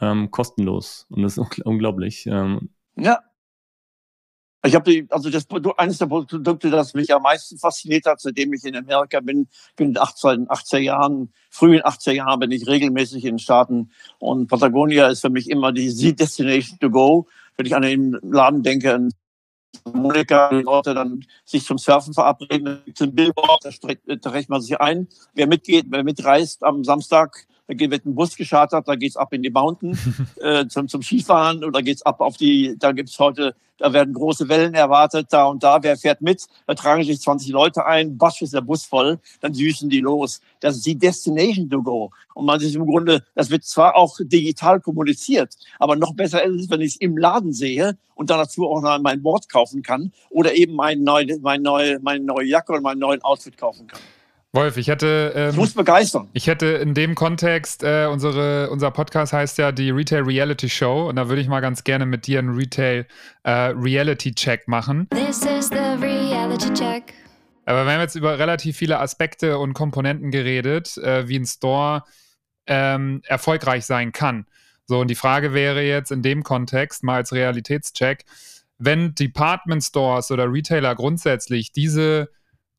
S3: ähm, kostenlos. Und das ist unglaublich. Ähm,
S4: ja. Ich habe also das eines der Produkte, das mich am meisten fasziniert hat, seitdem ich in Amerika bin, bin in den 80er, 80er Jahren, frühen 80er Jahren bin ich regelmäßig in den Staaten und Patagonia ist für mich immer die Destination to go. Wenn ich an den Laden denke, Monika, die Leute dann sich zum Surfen verabreden, zum Billboard, da trägt man sich ein. Wer mitgeht, wer mitreist am Samstag da wird ein Bus geschartert, da geht's ab in die Mountain äh, zum, zum Skifahren oder geht's ab auf die, da gibt's heute, da werden große Wellen erwartet, da und da, wer fährt mit, da tragen sich 20 Leute ein, basch ist der Bus voll, dann düsen die los. Das ist die Destination to go. Und man ist im Grunde, das wird zwar auch digital kommuniziert, aber noch besser ist es, wenn ich es im Laden sehe und dann dazu auch noch mein Wort kaufen kann oder eben mein neue, mein neue, meine neue Jacke oder meinen neuen Outfit kaufen kann.
S2: Wolf, ich hätte.
S4: Ähm, ich muss begeistern.
S2: Ich hätte in dem Kontext, äh, unsere, unser Podcast heißt ja die Retail Reality Show und da würde ich mal ganz gerne mit dir einen Retail äh, Reality Check machen. This is the Reality Check. Aber wir haben jetzt über relativ viele Aspekte und Komponenten geredet, äh, wie ein Store ähm, erfolgreich sein kann. So, und die Frage wäre jetzt in dem Kontext mal als Realitätscheck, wenn Department Stores oder Retailer grundsätzlich diese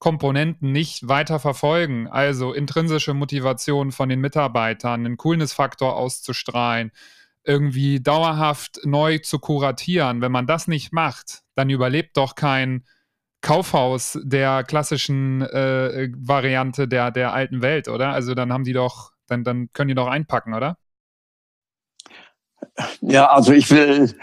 S2: Komponenten nicht weiter verfolgen, also intrinsische Motivation von den Mitarbeitern, einen Coolness-Faktor auszustrahlen, irgendwie dauerhaft neu zu kuratieren, wenn man das nicht macht, dann überlebt doch kein Kaufhaus der klassischen äh, Variante der, der alten Welt, oder? Also dann haben die doch, dann, dann können die doch einpacken, oder?
S4: Ja, also ich will,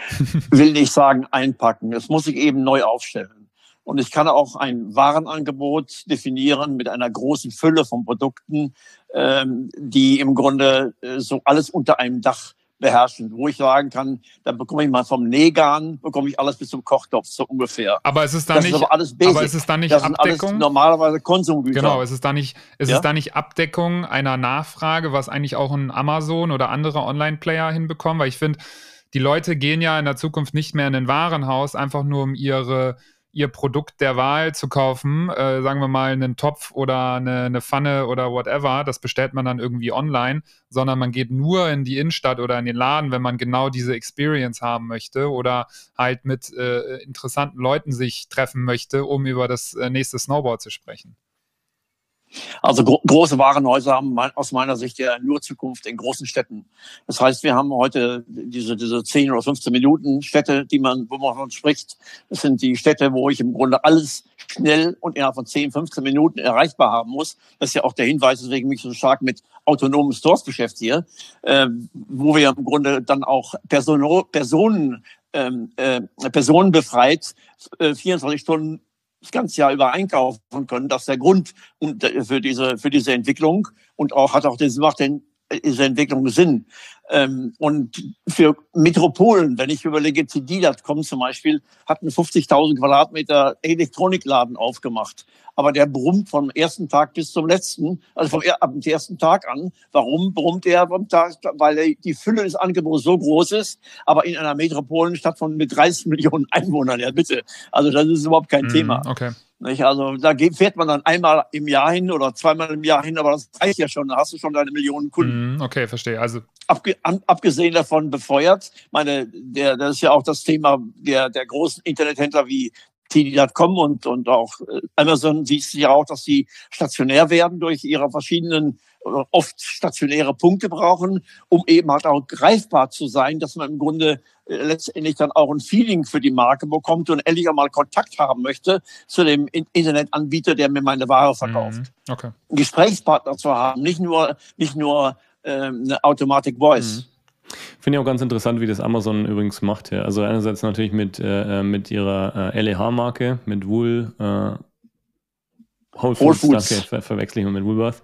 S4: will nicht sagen einpacken. Es muss sich eben neu aufstellen. Und ich kann auch ein Warenangebot definieren mit einer großen Fülle von Produkten, ähm, die im Grunde äh, so alles unter einem Dach beherrschen, wo ich sagen kann, da bekomme ich mal vom Negan, bekomme ich alles bis zum Kochtopf, so ungefähr.
S2: Aber es ist da nicht,
S4: ist aber, alles basic.
S2: aber es ist da nicht das Abdeckung?
S4: normalerweise Konsumgüter.
S2: Genau, es ist da nicht, es ja? ist da nicht Abdeckung einer Nachfrage, was eigentlich auch ein Amazon oder andere Online-Player hinbekommen, weil ich finde, die Leute gehen ja in der Zukunft nicht mehr in ein Warenhaus, einfach nur um ihre ihr Produkt der Wahl zu kaufen, äh, sagen wir mal einen Topf oder eine, eine, Pfanne oder whatever, das bestellt man dann irgendwie online, sondern man geht nur in die Innenstadt oder in den Laden, wenn man genau diese Experience haben möchte oder halt mit äh, interessanten Leuten sich treffen möchte, um über das äh, nächste Snowboard zu sprechen.
S4: Also gro große Warenhäuser haben aus meiner Sicht ja nur Zukunft in großen Städten. Das heißt, wir haben heute diese, diese 10 oder 15 Minuten Städte, die man, wo man von spricht. Das sind die Städte, wo ich im Grunde alles schnell und innerhalb von 10, 15 Minuten erreichbar haben muss. Das ist ja auch der Hinweis, weswegen mich so stark mit autonomen Stores beschäftige, äh, wo wir im Grunde dann auch Person Personen ähm, äh, Personen befreit, äh, 24 Stunden das ganze Jahr über einkaufen können. Das ist der Grund für diese, für diese Entwicklung und auch hat auch das macht den, diese Entwicklung Sinn. Ähm, und für Metropolen, wenn ich überlege, CD.com zum Beispiel, hat einen 50.000 Quadratmeter Elektronikladen aufgemacht. Aber der brummt vom ersten Tag bis zum letzten, also vom ab dem ersten Tag an. Warum brummt er vom Tag? Weil die Fülle des Angebots so groß ist, aber in einer Metropolenstadt von mit 30 Millionen Einwohnern, ja bitte. Also das ist überhaupt kein mm, Thema.
S2: Okay.
S4: Nicht? Also da fährt man dann einmal im Jahr hin oder zweimal im Jahr hin, aber das reicht ja schon. Da hast du schon deine Millionen Kunden.
S2: Mm, okay, verstehe. Also
S4: Abge abgesehen davon befeuert, meine, der, das ist ja auch das Thema der, der großen Internethändler wie TD.com und, und auch äh, Amazon siehst du ja auch, dass sie stationär werden durch ihre verschiedenen oft stationäre Punkte brauchen, um eben halt auch greifbar zu sein, dass man im Grunde äh, letztendlich dann auch ein Feeling für die Marke bekommt und endlich einmal Kontakt haben möchte zu dem Internetanbieter, der mir meine Ware verkauft.
S2: Mhm. Okay.
S4: Einen Gesprächspartner zu haben, nicht nur, nicht nur ähm, eine Automatic Voice.
S3: Mhm. Finde ich auch ganz interessant, wie das Amazon übrigens macht. Ja. Also einerseits natürlich mit, äh, äh mit ihrer äh, LEH-Marke, mit Wool, äh, Whole Foods, Whole Foods. danke, ver verwechsel ich mal mit Woolworth.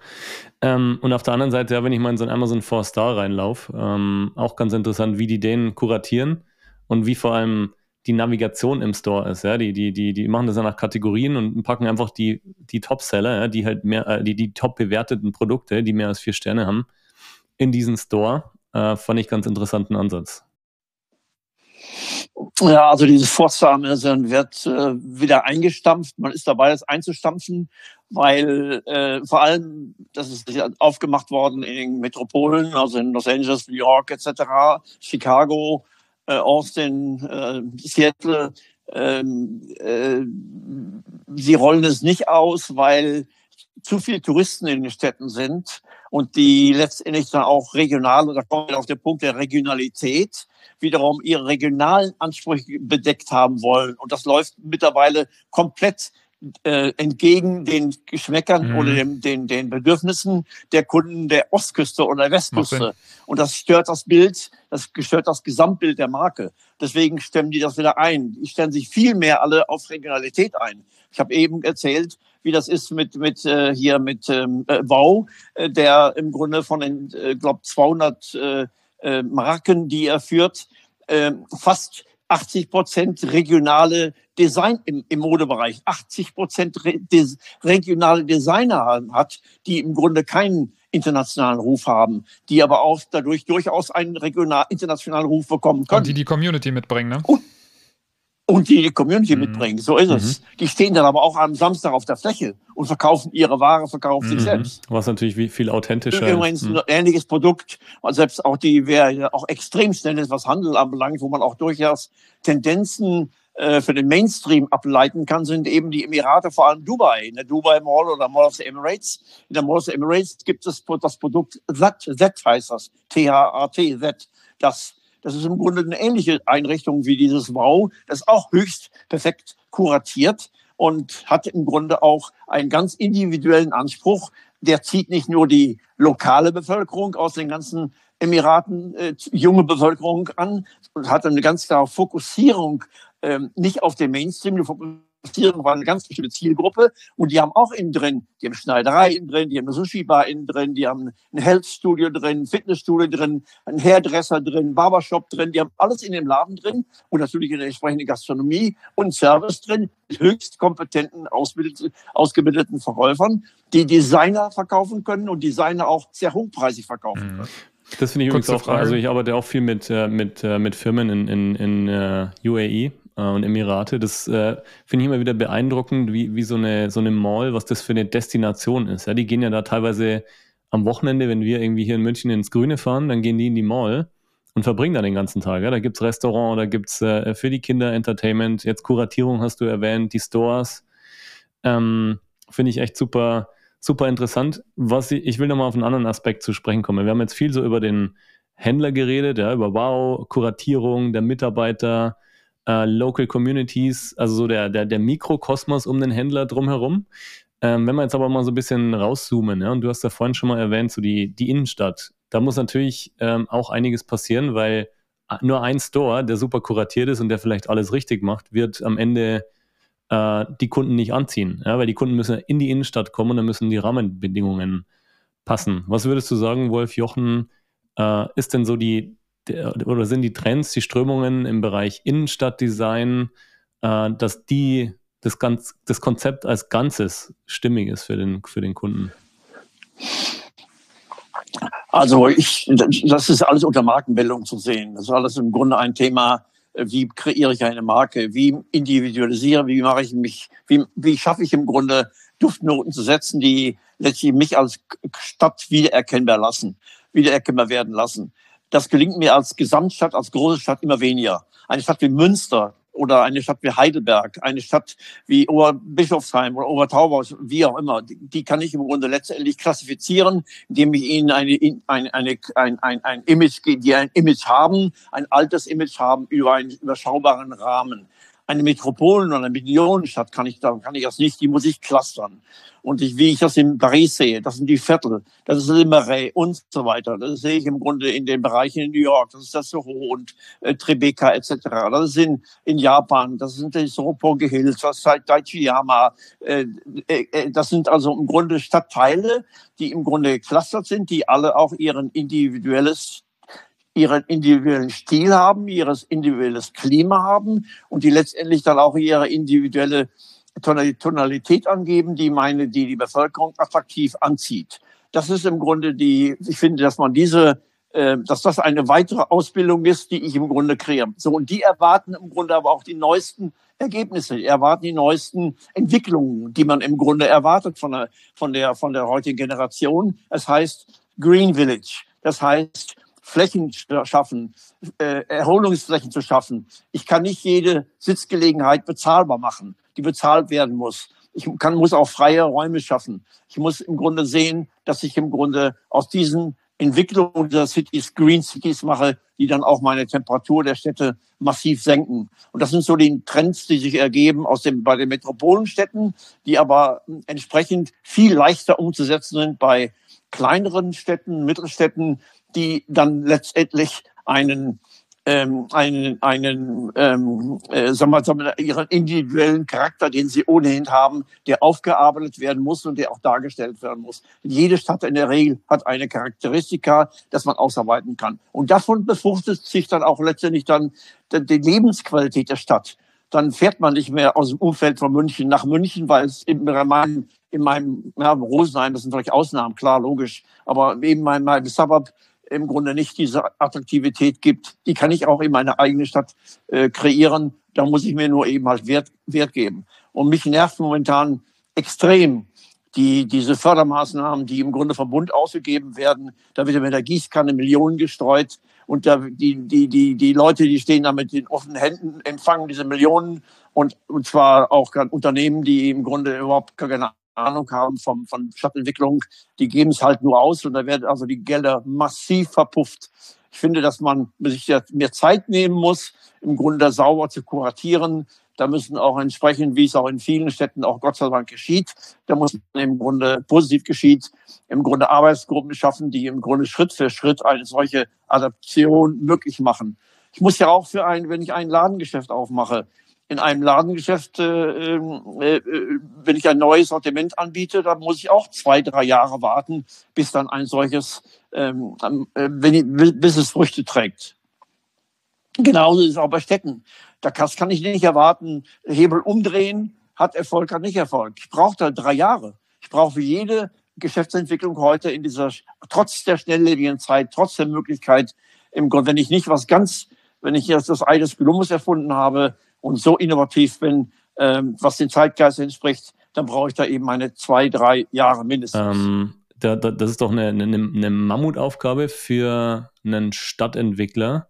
S3: Ähm, und auf der anderen Seite, ja, wenn ich mal in so ein Amazon 4-Star reinlaufe, ähm, auch ganz interessant, wie die den kuratieren und wie vor allem die Navigation im Store ist. Ja? Die, die, die, die machen das ja nach Kategorien und packen einfach die, die Top-Seller, ja? die halt mehr, äh, die, die top bewerteten Produkte, die mehr als vier Sterne haben, in diesen Store. Äh, fand ich ganz interessanten Ansatz.
S4: Ja, also dieses Forster wird äh, wieder eingestampft. Man ist dabei, das einzustampfen, weil äh, vor allem, das ist aufgemacht worden in den Metropolen, also in Los Angeles, New York etc., Chicago, äh, Austin, äh, Seattle. Ähm, äh, sie rollen es nicht aus, weil zu viele Touristen in den Städten sind und die letztendlich dann auch regional, und da kommen wir auf den Punkt der Regionalität, wiederum ihre regionalen Ansprüche bedeckt haben wollen. Und das läuft mittlerweile komplett äh, entgegen den Geschmäckern mhm. oder dem, den, den Bedürfnissen der Kunden der Ostküste oder der Westküste. Und das stört das Bild, das stört das Gesamtbild der Marke. Deswegen stemmen die das wieder ein. Die stellen sich viel mehr alle auf Regionalität ein. Ich habe eben erzählt, wie das ist mit mit äh, hier mit ähm, äh, Wow, äh, der im Grunde von den, äh, glaube 200 äh, äh, Marken, die er führt, äh, fast 80 Prozent regionale Design im, im Modebereich, 80 Prozent re, des, regionale Designer hat, die im Grunde keinen internationalen Ruf haben, die aber auch dadurch durchaus einen regional internationalen Ruf bekommen können. Und
S2: die die Community mitbringen, ne?
S4: Und, und die die Community mhm. mitbringen. So ist es. Mhm. Die stehen dann aber auch am Samstag auf der Fläche und verkaufen ihre Ware, verkaufen mhm. sich selbst.
S3: Was natürlich viel authentischer.
S4: Übrigens ein mhm. ähnliches Produkt, selbst auch die, wer auch extrem schnell ist, was Handel anbelangt, wo man auch durchaus Tendenzen äh, für den Mainstream ableiten kann, sind eben die Emirate, vor allem Dubai. In der Dubai Mall oder Mall of the Emirates. In der Mall of the Emirates gibt es das Produkt Z, Z heißt das, T-H-A-T, Z, das das ist im Grunde eine ähnliche Einrichtung wie dieses Wow. Das auch höchst perfekt kuratiert und hat im Grunde auch einen ganz individuellen Anspruch. Der zieht nicht nur die lokale Bevölkerung aus den ganzen Emiraten, äh, junge Bevölkerung an und hat eine ganz klare Fokussierung ähm, nicht auf den Mainstream, die Fokussierung war eine ganz bestimmte Zielgruppe und die haben auch innen drin, die haben Schneiderei innen drin, die haben eine Sushi-Bar innen drin, die haben ein Health-Studio drin, ein Fitnessstudio drin, ein Hairdresser drin, Barbershop drin, die haben alles in dem Laden drin und natürlich in der entsprechenden Gastronomie und Service drin mit höchst kompetenten, ausgebildeten Verkäufern, die Designer verkaufen können und Designer auch sehr hochpreisig verkaufen mhm. können.
S3: Das finde ich übrigens auch, Frage. also ich arbeite auch viel mit, äh, mit, äh, mit Firmen in, in, in uh, UAE äh, und Emirate. Das äh, finde ich immer wieder beeindruckend, wie, wie so, eine, so eine Mall, was das für eine Destination ist. Ja, die gehen ja da teilweise am Wochenende, wenn wir irgendwie hier in München ins Grüne fahren, dann gehen die in die Mall und verbringen da den ganzen Tag. Ja? Da gibt es Restaurant, da gibt es äh, für die Kinder Entertainment, jetzt Kuratierung hast du erwähnt, die Stores. Ähm, finde ich echt super, super interessant. Was ich, ich will nochmal auf einen anderen Aspekt zu sprechen kommen. Wir haben jetzt viel so über den Händler geredet, ja, über Wow, Kuratierung der Mitarbeiter, äh, Local Communities, also so der, der, der Mikrokosmos um den Händler drumherum. Ähm, wenn wir jetzt aber mal so ein bisschen rauszoomen, ja, und du hast ja vorhin schon mal erwähnt, so die, die Innenstadt, da muss natürlich ähm, auch einiges passieren, weil nur ein Store, der super kuratiert ist und der vielleicht alles richtig macht, wird am Ende äh, die Kunden nicht anziehen. Ja, weil die Kunden müssen in die Innenstadt kommen und dann müssen die Rahmenbedingungen passen. Was würdest du sagen, Wolf Jochen, äh, ist denn so die, oder sind die Trends, die Strömungen im Bereich Innenstadtdesign, äh, dass die das, ganz, das Konzept als Ganzes stimmig ist für den, für den Kunden?
S4: Also ich, das ist alles unter Markenbildung zu sehen. Das ist alles im Grunde ein Thema, wie kreiere ich eine Marke, wie individualisiere, wie mache ich mich, wie, wie schaffe ich im Grunde Duftnoten zu setzen, die letztlich mich als Stadt wiedererkennbar lassen, wiedererkennbar werden lassen. Das gelingt mir als Gesamtstadt, als große Stadt immer weniger. Eine Stadt wie Münster oder eine Stadt wie Heidelberg, eine Stadt wie Oberbischofsheim oder Obertaubers, wie auch immer, die, kann ich im Grunde letztendlich klassifizieren, indem ich ihnen eine, ein, eine, ein, ein, ein Image, die ein Image haben, ein altes Image haben über einen überschaubaren Rahmen eine Metropolen- oder eine Millionenstadt kann ich, da kann ich das nicht, die muss ich clustern. Und ich, wie ich das in Paris sehe, das sind die Viertel, das ist Limeray und so weiter. Das sehe ich im Grunde in den Bereichen in New York, das ist das Soho und äh, Tribeca etc. Das ist in, in Japan, das sind die Soroppongi Hills, das ist halt Daichiyama. Äh, äh, äh, das sind also im Grunde Stadtteile, die im Grunde geclustert sind, die alle auch ihren individuelles ihren individuellen Stil haben, ihres individuelles Klima haben und die letztendlich dann auch ihre individuelle Tonalität angeben, die meine, die die Bevölkerung attraktiv anzieht. Das ist im Grunde die, ich finde, dass man diese, äh, dass das eine weitere Ausbildung ist, die ich im Grunde kreiere. So, und die erwarten im Grunde aber auch die neuesten Ergebnisse, die erwarten die neuesten Entwicklungen, die man im Grunde erwartet von der, von der, von der heutigen Generation. Es heißt Green Village. Das heißt, Flächen schaffen, äh, Erholungsflächen zu schaffen. Ich kann nicht jede Sitzgelegenheit bezahlbar machen, die bezahlt werden muss. Ich kann, muss auch freie Räume schaffen. Ich muss im Grunde sehen, dass ich im Grunde aus diesen Entwicklung dieser Cities, Green Cities mache, die dann auch meine Temperatur der Städte massiv senken. Und das sind so die Trends, die sich ergeben aus dem, bei den Metropolenstädten, die aber entsprechend viel leichter umzusetzen sind bei kleineren Städten, Mittelstädten, die dann letztendlich einen ähm, einen, einen ähm, äh, sagen wir, sagen wir, ihren individuellen Charakter, den sie ohnehin haben, der aufgearbeitet werden muss und der auch dargestellt werden muss. Jede Stadt in der Regel hat eine Charakteristika, das man ausarbeiten kann. Und davon befruchtet sich dann auch letztendlich dann die Lebensqualität der Stadt. Dann fährt man nicht mehr aus dem Umfeld von München nach München, weil es in meinem, in meinem ja, Rosenheim, das sind vielleicht Ausnahmen, klar, logisch, aber eben in meinem, meinem Suburb im Grunde nicht diese Attraktivität gibt. Die kann ich auch in meiner eigenen Stadt äh, kreieren. Da muss ich mir nur eben halt Wert, Wert geben. Und mich nervt momentan extrem die, diese Fördermaßnahmen, die im Grunde vom Bund ausgegeben werden. Da wird ja mit der Gießkanne Millionen gestreut. Und da, die, die, die, die Leute, die stehen da mit den offenen Händen, empfangen diese Millionen. Und, und zwar auch Unternehmen, die im Grunde überhaupt keine Ahnung haben vom, von Stadtentwicklung, die geben es halt nur aus und da werden also die Gelder massiv verpufft. Ich finde, dass man sich mehr Zeit nehmen muss, im Grunde sauber zu kuratieren. Da müssen auch entsprechend, wie es auch in vielen Städten auch Gott sei Dank geschieht, da muss man im Grunde positiv geschieht, im Grunde Arbeitsgruppen schaffen, die im Grunde Schritt für Schritt eine solche Adaption möglich machen. Ich muss ja auch für ein, wenn ich ein Ladengeschäft aufmache, in einem Ladengeschäft, äh, ähm, äh, wenn ich ein neues Sortiment anbiete, dann muss ich auch zwei, drei Jahre warten, bis dann ein solches, ähm, äh, wenn, bis es Früchte trägt. Genauso ist es auch bei Städten. Da kann, kann ich nicht erwarten, Hebel umdrehen, hat Erfolg, hat nicht Erfolg. Ich brauche da drei Jahre. Ich brauche für jede Geschäftsentwicklung heute in dieser, trotz der schnelllebigen Zeit, trotz der Möglichkeit, im Grunde, wenn ich nicht was ganz, wenn ich jetzt das Ei des Kolumbus erfunden habe, und so innovativ bin, ähm, was den Zeitgeist entspricht, dann brauche ich da eben meine zwei, drei Jahre mindestens. Ähm,
S3: da, da, das ist doch eine, eine, eine Mammutaufgabe für einen Stadtentwickler.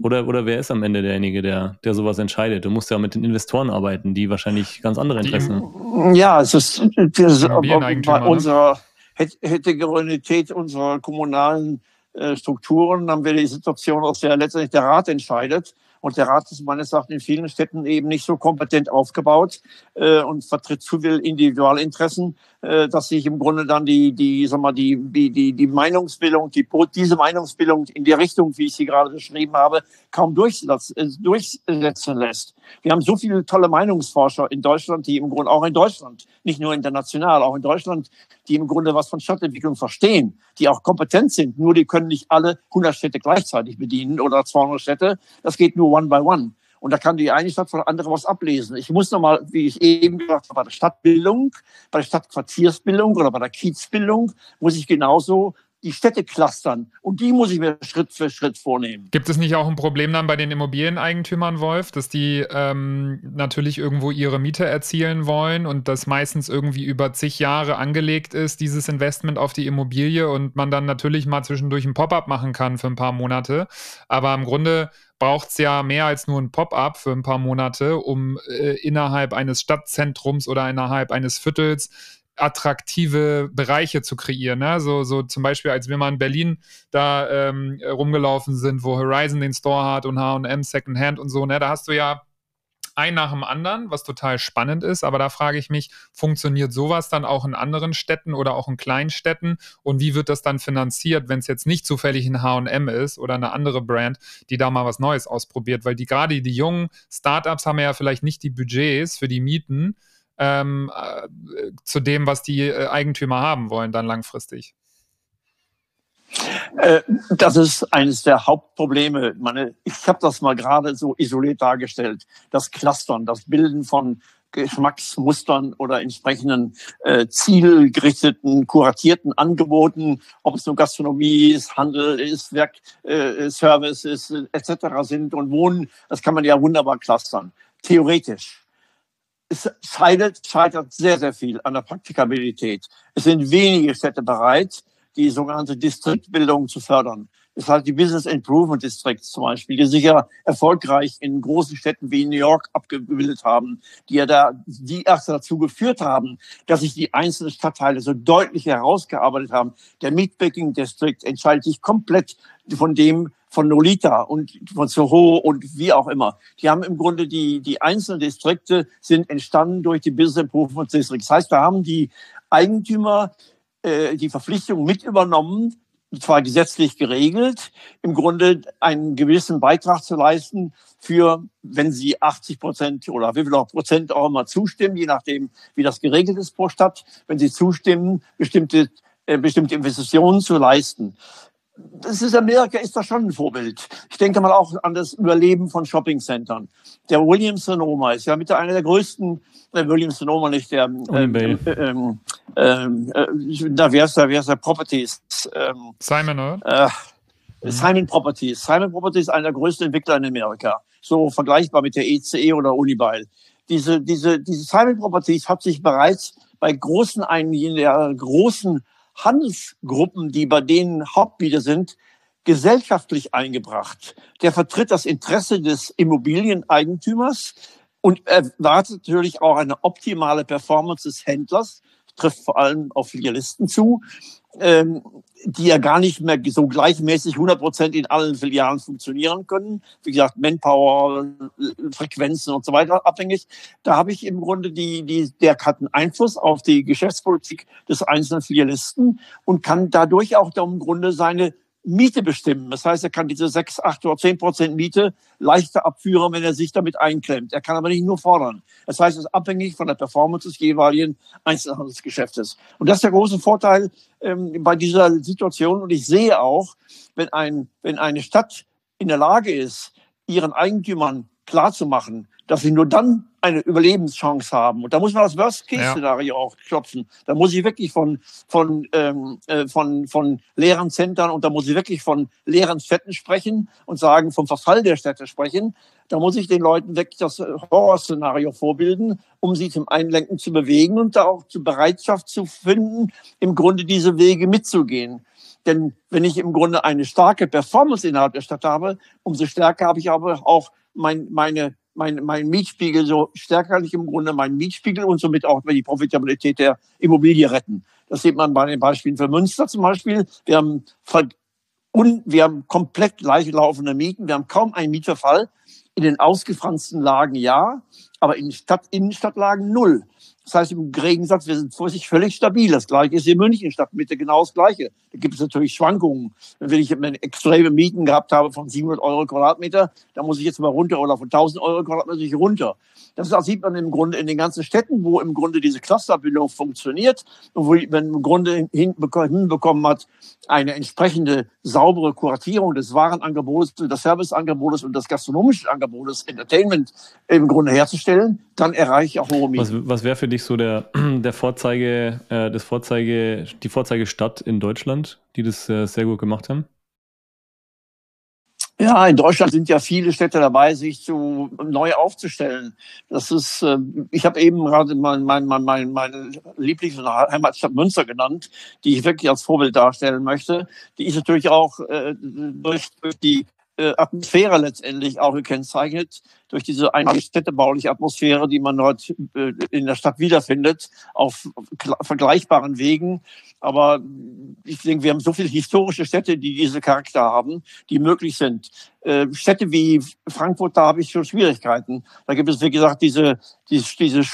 S3: Oder, oder wer ist am Ende derjenige, der, der sowas entscheidet? Du musst ja mit den Investoren arbeiten, die wahrscheinlich ganz andere Interessen
S4: haben. Ja, es ist, das ist bei ne? unserer Heterogenität unserer kommunalen äh, Strukturen haben wir die Situation, aus der letztendlich der Rat entscheidet. Und der Rat ist meines Erachtens in vielen Städten eben nicht so kompetent aufgebaut äh, und vertritt zu viel Individualinteressen, äh, dass sich im Grunde dann die, die, sag mal, die, die, die, die Meinungsbildung, die, diese Meinungsbildung in der Richtung, wie ich sie gerade beschrieben habe, kaum äh, durchsetzen lässt. Wir haben so viele tolle Meinungsforscher in Deutschland, die im Grunde auch in Deutschland, nicht nur international, auch in Deutschland, die im Grunde was von Stadtentwicklung verstehen, die auch kompetent sind. Nur die können nicht alle 100 Städte gleichzeitig bedienen oder 200 Städte. Das geht nur one by one. Und da kann die eine Stadt von der anderen was ablesen. Ich muss nochmal, wie ich eben gesagt habe, bei der Stadtbildung, bei der Stadtquartiersbildung oder bei der Kiezbildung muss ich genauso die Städte clustern. Und die muss ich mir Schritt für Schritt vornehmen.
S2: Gibt es nicht auch ein Problem dann bei den Immobilieneigentümern, Wolf, dass die ähm, natürlich irgendwo ihre Miete erzielen wollen und das meistens irgendwie über zig Jahre angelegt ist, dieses Investment auf die Immobilie und man dann natürlich mal zwischendurch ein Pop-up machen kann für ein paar Monate. Aber im Grunde braucht es ja mehr als nur ein Pop-up für ein paar Monate, um äh, innerhalb eines Stadtzentrums oder innerhalb eines Viertels attraktive Bereiche zu kreieren. Ne? So, so zum Beispiel, als wir mal in Berlin da ähm, rumgelaufen sind, wo Horizon den Store hat und HM Secondhand und so, ne? da hast du ja ein nach dem anderen, was total spannend ist. Aber da frage ich mich, funktioniert sowas dann auch in anderen Städten oder auch in Kleinstädten? Und wie wird das dann finanziert, wenn es jetzt nicht zufällig ein HM ist oder eine andere Brand, die da mal was Neues ausprobiert? Weil die gerade die jungen Startups haben ja vielleicht nicht die Budgets für die Mieten ähm, äh, zu dem, was die äh, Eigentümer haben wollen, dann langfristig?
S4: Äh, das ist eines der Hauptprobleme. Ich habe das mal gerade so isoliert dargestellt. Das Clustern, das Bilden von Geschmacksmustern oder entsprechenden äh, zielgerichteten, kuratierten Angeboten, ob es nur Gastronomie ist, Handel ist, Werk, äh, Service ist, etc. sind und Wohnen, das kann man ja wunderbar clustern. Theoretisch es scheitert, scheitert sehr, sehr viel an der Praktikabilität. Es sind wenige Städte bereit, die sogenannte Distriktbildung zu fördern. Das heißt, die Business Improvement Districts zum Beispiel, die sich ja erfolgreich in großen Städten wie New York abgebildet haben, die ja da, die erst dazu geführt haben, dass sich die einzelnen Stadtteile so deutlich herausgearbeitet haben. Der Meatpacking District entscheidet sich komplett von dem, von Nolita und von Soho und wie auch immer. Die haben im Grunde die, die einzelnen Distrikte sind entstanden durch die Business Improvement Districts. Das heißt, da haben die Eigentümer äh, die Verpflichtung mit übernommen, zwar gesetzlich geregelt, im Grunde einen gewissen Beitrag zu leisten für, wenn sie 80 Prozent oder wie viel auch Prozent auch immer zustimmen, je nachdem, wie das geregelt ist pro Stadt, wenn sie zustimmen, bestimmte, äh, bestimmte Investitionen zu leisten das ist Amerika ist da schon ein Vorbild. Ich denke mal auch an das Überleben von Shoppingcentern. Der Williams Sonoma ist ja mit einer der größten, der äh, Williams Sonoma nicht der, ähm, ähm, ähm, äh, da der, wer ist der Properties?
S2: Ähm, Simon, oder?
S4: Äh, Simon Properties. Simon Properties ist einer der größten Entwickler in Amerika. So vergleichbar mit der ECE oder Unibail. Diese, diese, diese Simon Properties hat sich bereits bei großen, einigen der großen Handelsgruppen, die bei denen Hauptbieter sind, gesellschaftlich eingebracht. Der vertritt das Interesse des Immobilieneigentümers und erwartet natürlich auch eine optimale Performance des Händlers, trifft vor allem auf Filialisten zu ähm, die ja gar nicht mehr so gleichmäßig 100 Prozent in allen Filialen funktionieren können. Wie gesagt, Manpower, Frequenzen und so weiter abhängig. Da habe ich im Grunde die, die, der hat einen Einfluss auf die Geschäftspolitik des einzelnen Filialisten und kann dadurch auch im Grunde seine Miete bestimmen. Das heißt, er kann diese sechs, acht oder zehn Prozent Miete leichter abführen, wenn er sich damit einklemmt. Er kann aber nicht nur fordern. Das heißt, es ist abhängig von der Performance des jeweiligen Einzelhandelsgeschäftes. Und das ist der große Vorteil ähm, bei dieser Situation. Und ich sehe auch, wenn, ein, wenn eine Stadt in der Lage ist, ihren Eigentümern klarzumachen, dass sie nur dann eine Überlebenschance haben. Und da muss man das Worst-Case-Szenario ja. auch klopfen. Da muss ich wirklich von, von, ähm, äh, von, von leeren Zentren und da muss ich wirklich von leeren Städten sprechen und sagen, vom Verfall der Städte sprechen. Da muss ich den Leuten wirklich das Horrorszenario vorbilden, um sie zum Einlenken zu bewegen und da auch zur Bereitschaft zu finden, im Grunde diese Wege mitzugehen. Denn wenn ich im Grunde eine starke Performance innerhalb der Stadt habe, umso stärker habe ich aber auch mein, meine mein, mein Mietspiegel, so stärker kann ich im Grunde meinen Mietspiegel und somit auch die Profitabilität der Immobilie retten. Das sieht man bei den Beispielen für Münster zum Beispiel. Wir haben, und wir haben komplett gleich laufende Mieten. Wir haben kaum einen Mietverfall. In den ausgefransten Lagen ja, aber in Stadt, Innenstadtlagen null. Das heißt im Gegensatz, wir sind vor sich völlig stabil. Das gleiche ist in München, Stadtmitte genau das gleiche. Da gibt es natürlich Schwankungen. Wenn ich extreme Mieten gehabt habe von 700 Euro Quadratmeter, dann muss ich jetzt mal runter oder von 1000 Euro Quadratmeter runter. Das sieht man im Grunde in den ganzen Städten, wo im Grunde diese Clusterbildung funktioniert und wo man im Grunde hinbekommen hat, eine entsprechende saubere Kuratierung des Warenangebots, des Serviceangebotes und des gastronomischen Angebotes, Entertainment im Grunde herzustellen, dann erreiche ich auch hohe Mieten.
S3: Was, was wäre für dich so der, der Vorzeige, äh, das Vorzeige, die Vorzeigestadt in Deutschland, die das äh, sehr gut gemacht haben?
S4: Ja, in Deutschland sind ja viele Städte dabei, sich zu neu aufzustellen. Das ist, äh, ich habe eben gerade mein, mein, mein, mein, meine Lieblingsheimatstadt Münster genannt, die ich wirklich als Vorbild darstellen möchte. Die ist natürlich auch äh, durch, durch die Atmosphäre letztendlich auch gekennzeichnet durch diese einmalige städtebauliche Atmosphäre, die man dort äh, in der Stadt wiederfindet, auf vergleichbaren Wegen. Aber ich denke, wir haben so viele historische Städte, die diese Charakter haben, die möglich sind. Äh, Städte wie Frankfurt, da habe ich schon Schwierigkeiten. Da gibt es, wie gesagt, diese, diese, diese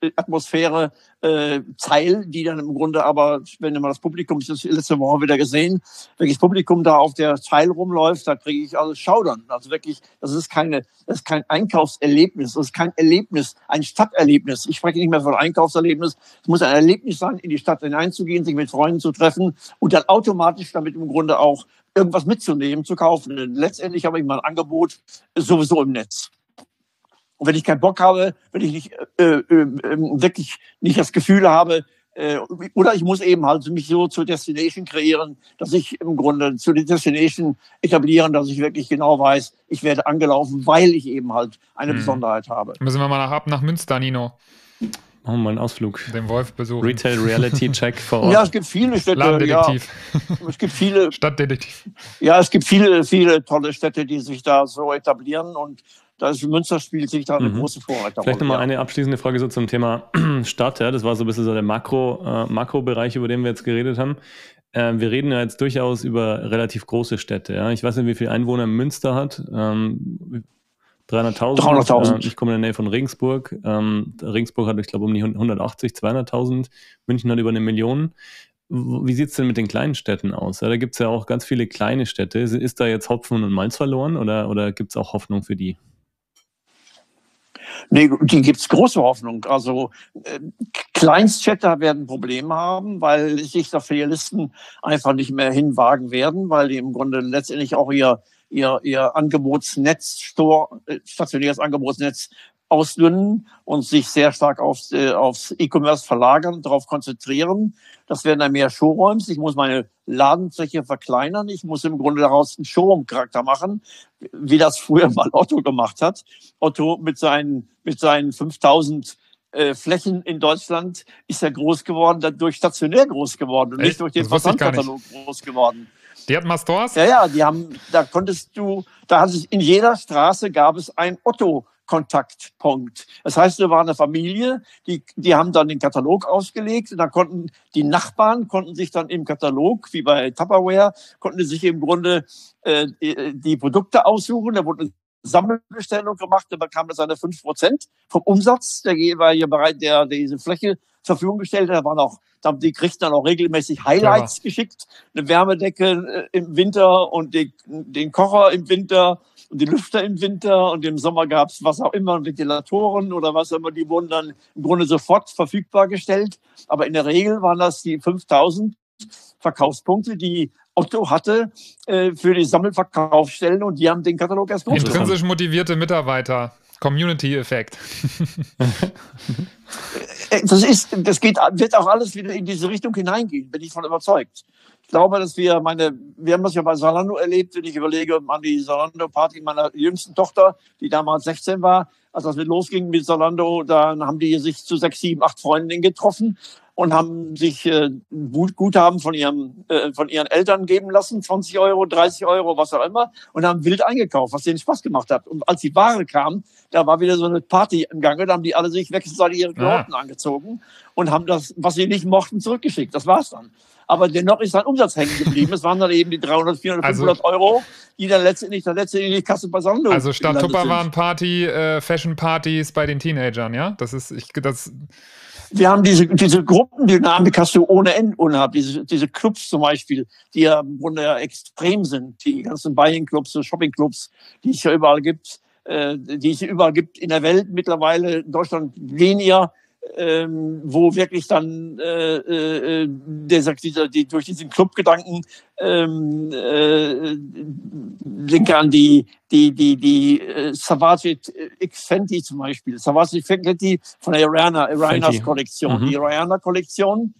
S4: Shopping-Mall-Atmosphäre, äh, Zeil, die dann im Grunde aber, wenn man das Publikum, ich das letzte Woche wieder gesehen, das Publikum da auf der Zeil rumläuft, da kriege ich alles Schaudern. Also wirklich, das ist keine, das ist kein Einkaufserlebnis, das ist kein Erlebnis, ein Stadterlebnis. Ich spreche nicht mehr von Einkaufserlebnis. Es muss ein Erlebnis sein, in die Stadt hineinzugehen, sich mit Freunden zu treffen und dann automatisch damit im Grunde auch irgendwas mitzunehmen, zu kaufen. Denn letztendlich habe ich mein Angebot sowieso im Netz. Und wenn ich keinen Bock habe, wenn ich nicht äh, äh, ähm, wirklich nicht das Gefühl habe, äh, oder ich muss eben halt mich so zur Destination kreieren, dass ich im Grunde zu der Destination etablieren, dass ich wirklich genau weiß, ich werde angelaufen, weil ich eben halt eine hm. Besonderheit habe.
S2: Müssen wir mal nach, ab nach Münster, Nino.
S3: Machen wir mal einen Ausflug.
S2: Den Wolf besuchen.
S3: Retail Reality Check vor Ort.
S4: Ja, es gibt viele Städte.
S2: Ladendetektiv.
S4: Ja, es gibt viele,
S2: Stadtdetektiv.
S4: ja, es gibt viele, viele tolle Städte, die sich da so etablieren und da ist Münster spielt sich da eine
S3: Mhm.
S4: große Vorreiterrolle.
S3: Vielleicht nochmal
S4: ja.
S3: eine abschließende Frage so zum Thema Stadt. Ja? Das war so ein bisschen so der Makro, äh, Makrobereich, über den wir jetzt geredet haben. Äh, wir reden ja jetzt durchaus über relativ große Städte. Ja? Ich weiß nicht, wie viele Einwohner Münster hat. Ähm, 300.000.
S4: 300.000.
S3: Äh, ich komme in der Nähe von Regensburg. Ähm, Regensburg hat, ich glaube, um die 180, 200.000. München hat über eine Million. Wie sieht es denn mit den kleinen Städten aus? Ja, da gibt es ja auch ganz viele kleine Städte. Ist, ist da jetzt Hopfen und Malz verloren oder, oder gibt es auch Hoffnung für die?
S4: Nee, die gibt's große Hoffnung. Also äh, Kleinststädter werden Probleme haben, weil sich da Filialisten einfach nicht mehr hinwagen werden, weil die im Grunde letztendlich auch ihr, ihr, ihr Angebotsnetz, Store, äh, stationäres Angebotsnetz ausdünnen und sich sehr stark aufs, äh, aufs E-Commerce verlagern und darauf konzentrieren. Das werden dann mehr Showrooms. Ich muss meine Ladenfläche verkleinern. Ich muss im Grunde daraus einen Showroom-Charakter machen, wie das früher mal Otto gemacht hat. Otto mit seinen, mit seinen 5000 äh, Flächen in Deutschland ist er groß geworden, dadurch stationär groß geworden und
S2: Echt?
S4: nicht durch den. Versandkatalog groß geworden.
S2: Die hat mal Stores?
S4: Ja, ja, die haben, da konntest du, da hat es in jeder Straße gab es ein Otto. Kontaktpunkt. Das heißt, wir waren eine Familie, die, die haben dann den Katalog ausgelegt und dann konnten die Nachbarn konnten sich dann im Katalog, wie bei Tupperware, konnten sich im Grunde äh, die, Produkte aussuchen. Da wurde eine Sammelbestellung gemacht, da bekam er seine 5% vom Umsatz der jeweilige Bereich, der, der diese Fläche zur Verfügung gestellt hat. Da waren auch, die kriegten dann auch regelmäßig Highlights geschickt, eine Wärmedecke äh, im Winter und die, den Kocher im Winter und die Lüfter im Winter und im Sommer gab's was auch immer, Ventilatoren oder was auch immer, die wurden dann im Grunde sofort verfügbar gestellt. Aber in der Regel waren das die 5000 Verkaufspunkte, die Otto hatte äh, für die Sammelverkaufsstellen und die haben den Katalog erst groß.
S2: Intrinsisch motivierte Mitarbeiter. Community-Effekt.
S4: Äh, Das ist, das geht, wird auch alles wieder in diese Richtung hineingehen, bin ich von überzeugt. Ich glaube, dass wir meine, wir haben das ja bei Salando erlebt, wenn ich überlege an die Salando-Party meiner jüngsten Tochter, die damals 16 war, als das mit losging mit Salando, dann haben die sich zu sechs, sieben, acht Freundinnen getroffen und haben sich äh, Gut- Guthaben von ihrem, äh, von ihren Eltern geben lassen, 20 Euro, 30 Euro, was auch immer, und haben wild eingekauft, was denen Spaß gemacht hat. Und als die Ware kam, da war wieder so eine Party im Gange, da haben die alle sich wechselseitig ihre Klamotten angezogen und haben das, was sie nicht mochten, zurückgeschickt. Das war's dann. Aber dennoch ist ein Umsatz hängen geblieben. Es waren dann eben die 300, 400,
S2: Also-
S4: 500 Euro, die dann letztendlich, dann letztendlich in die Kasse bei Salando
S2: Also statt. Tupperwaren-Party, äh, Fashion-Partys bei den Teenagern, ja? Das ist, ich, das,
S4: Wir haben diese, diese Gruppendynamik hast du ohne Ende unab. Diese, diese Clubs zum Beispiel, die ja im Grunde ja extrem sind. Die ganzen Buying-Clubs, Shopping-Clubs, die es ja überall gibt, äh, die es überall gibt in der Welt mittlerweile, in Deutschland weniger, ähm, wo wirklich dann äh, äh, der sagt, dieser, die, durch diesen Clubgedanken ähm, äh, denke an die die die die äh, Savage X Fenty zum Beispiel. Savage Fenty von der Rihanna Rihannas. Kollektion.
S3: Mhm.
S4: die Rihanna Kollektion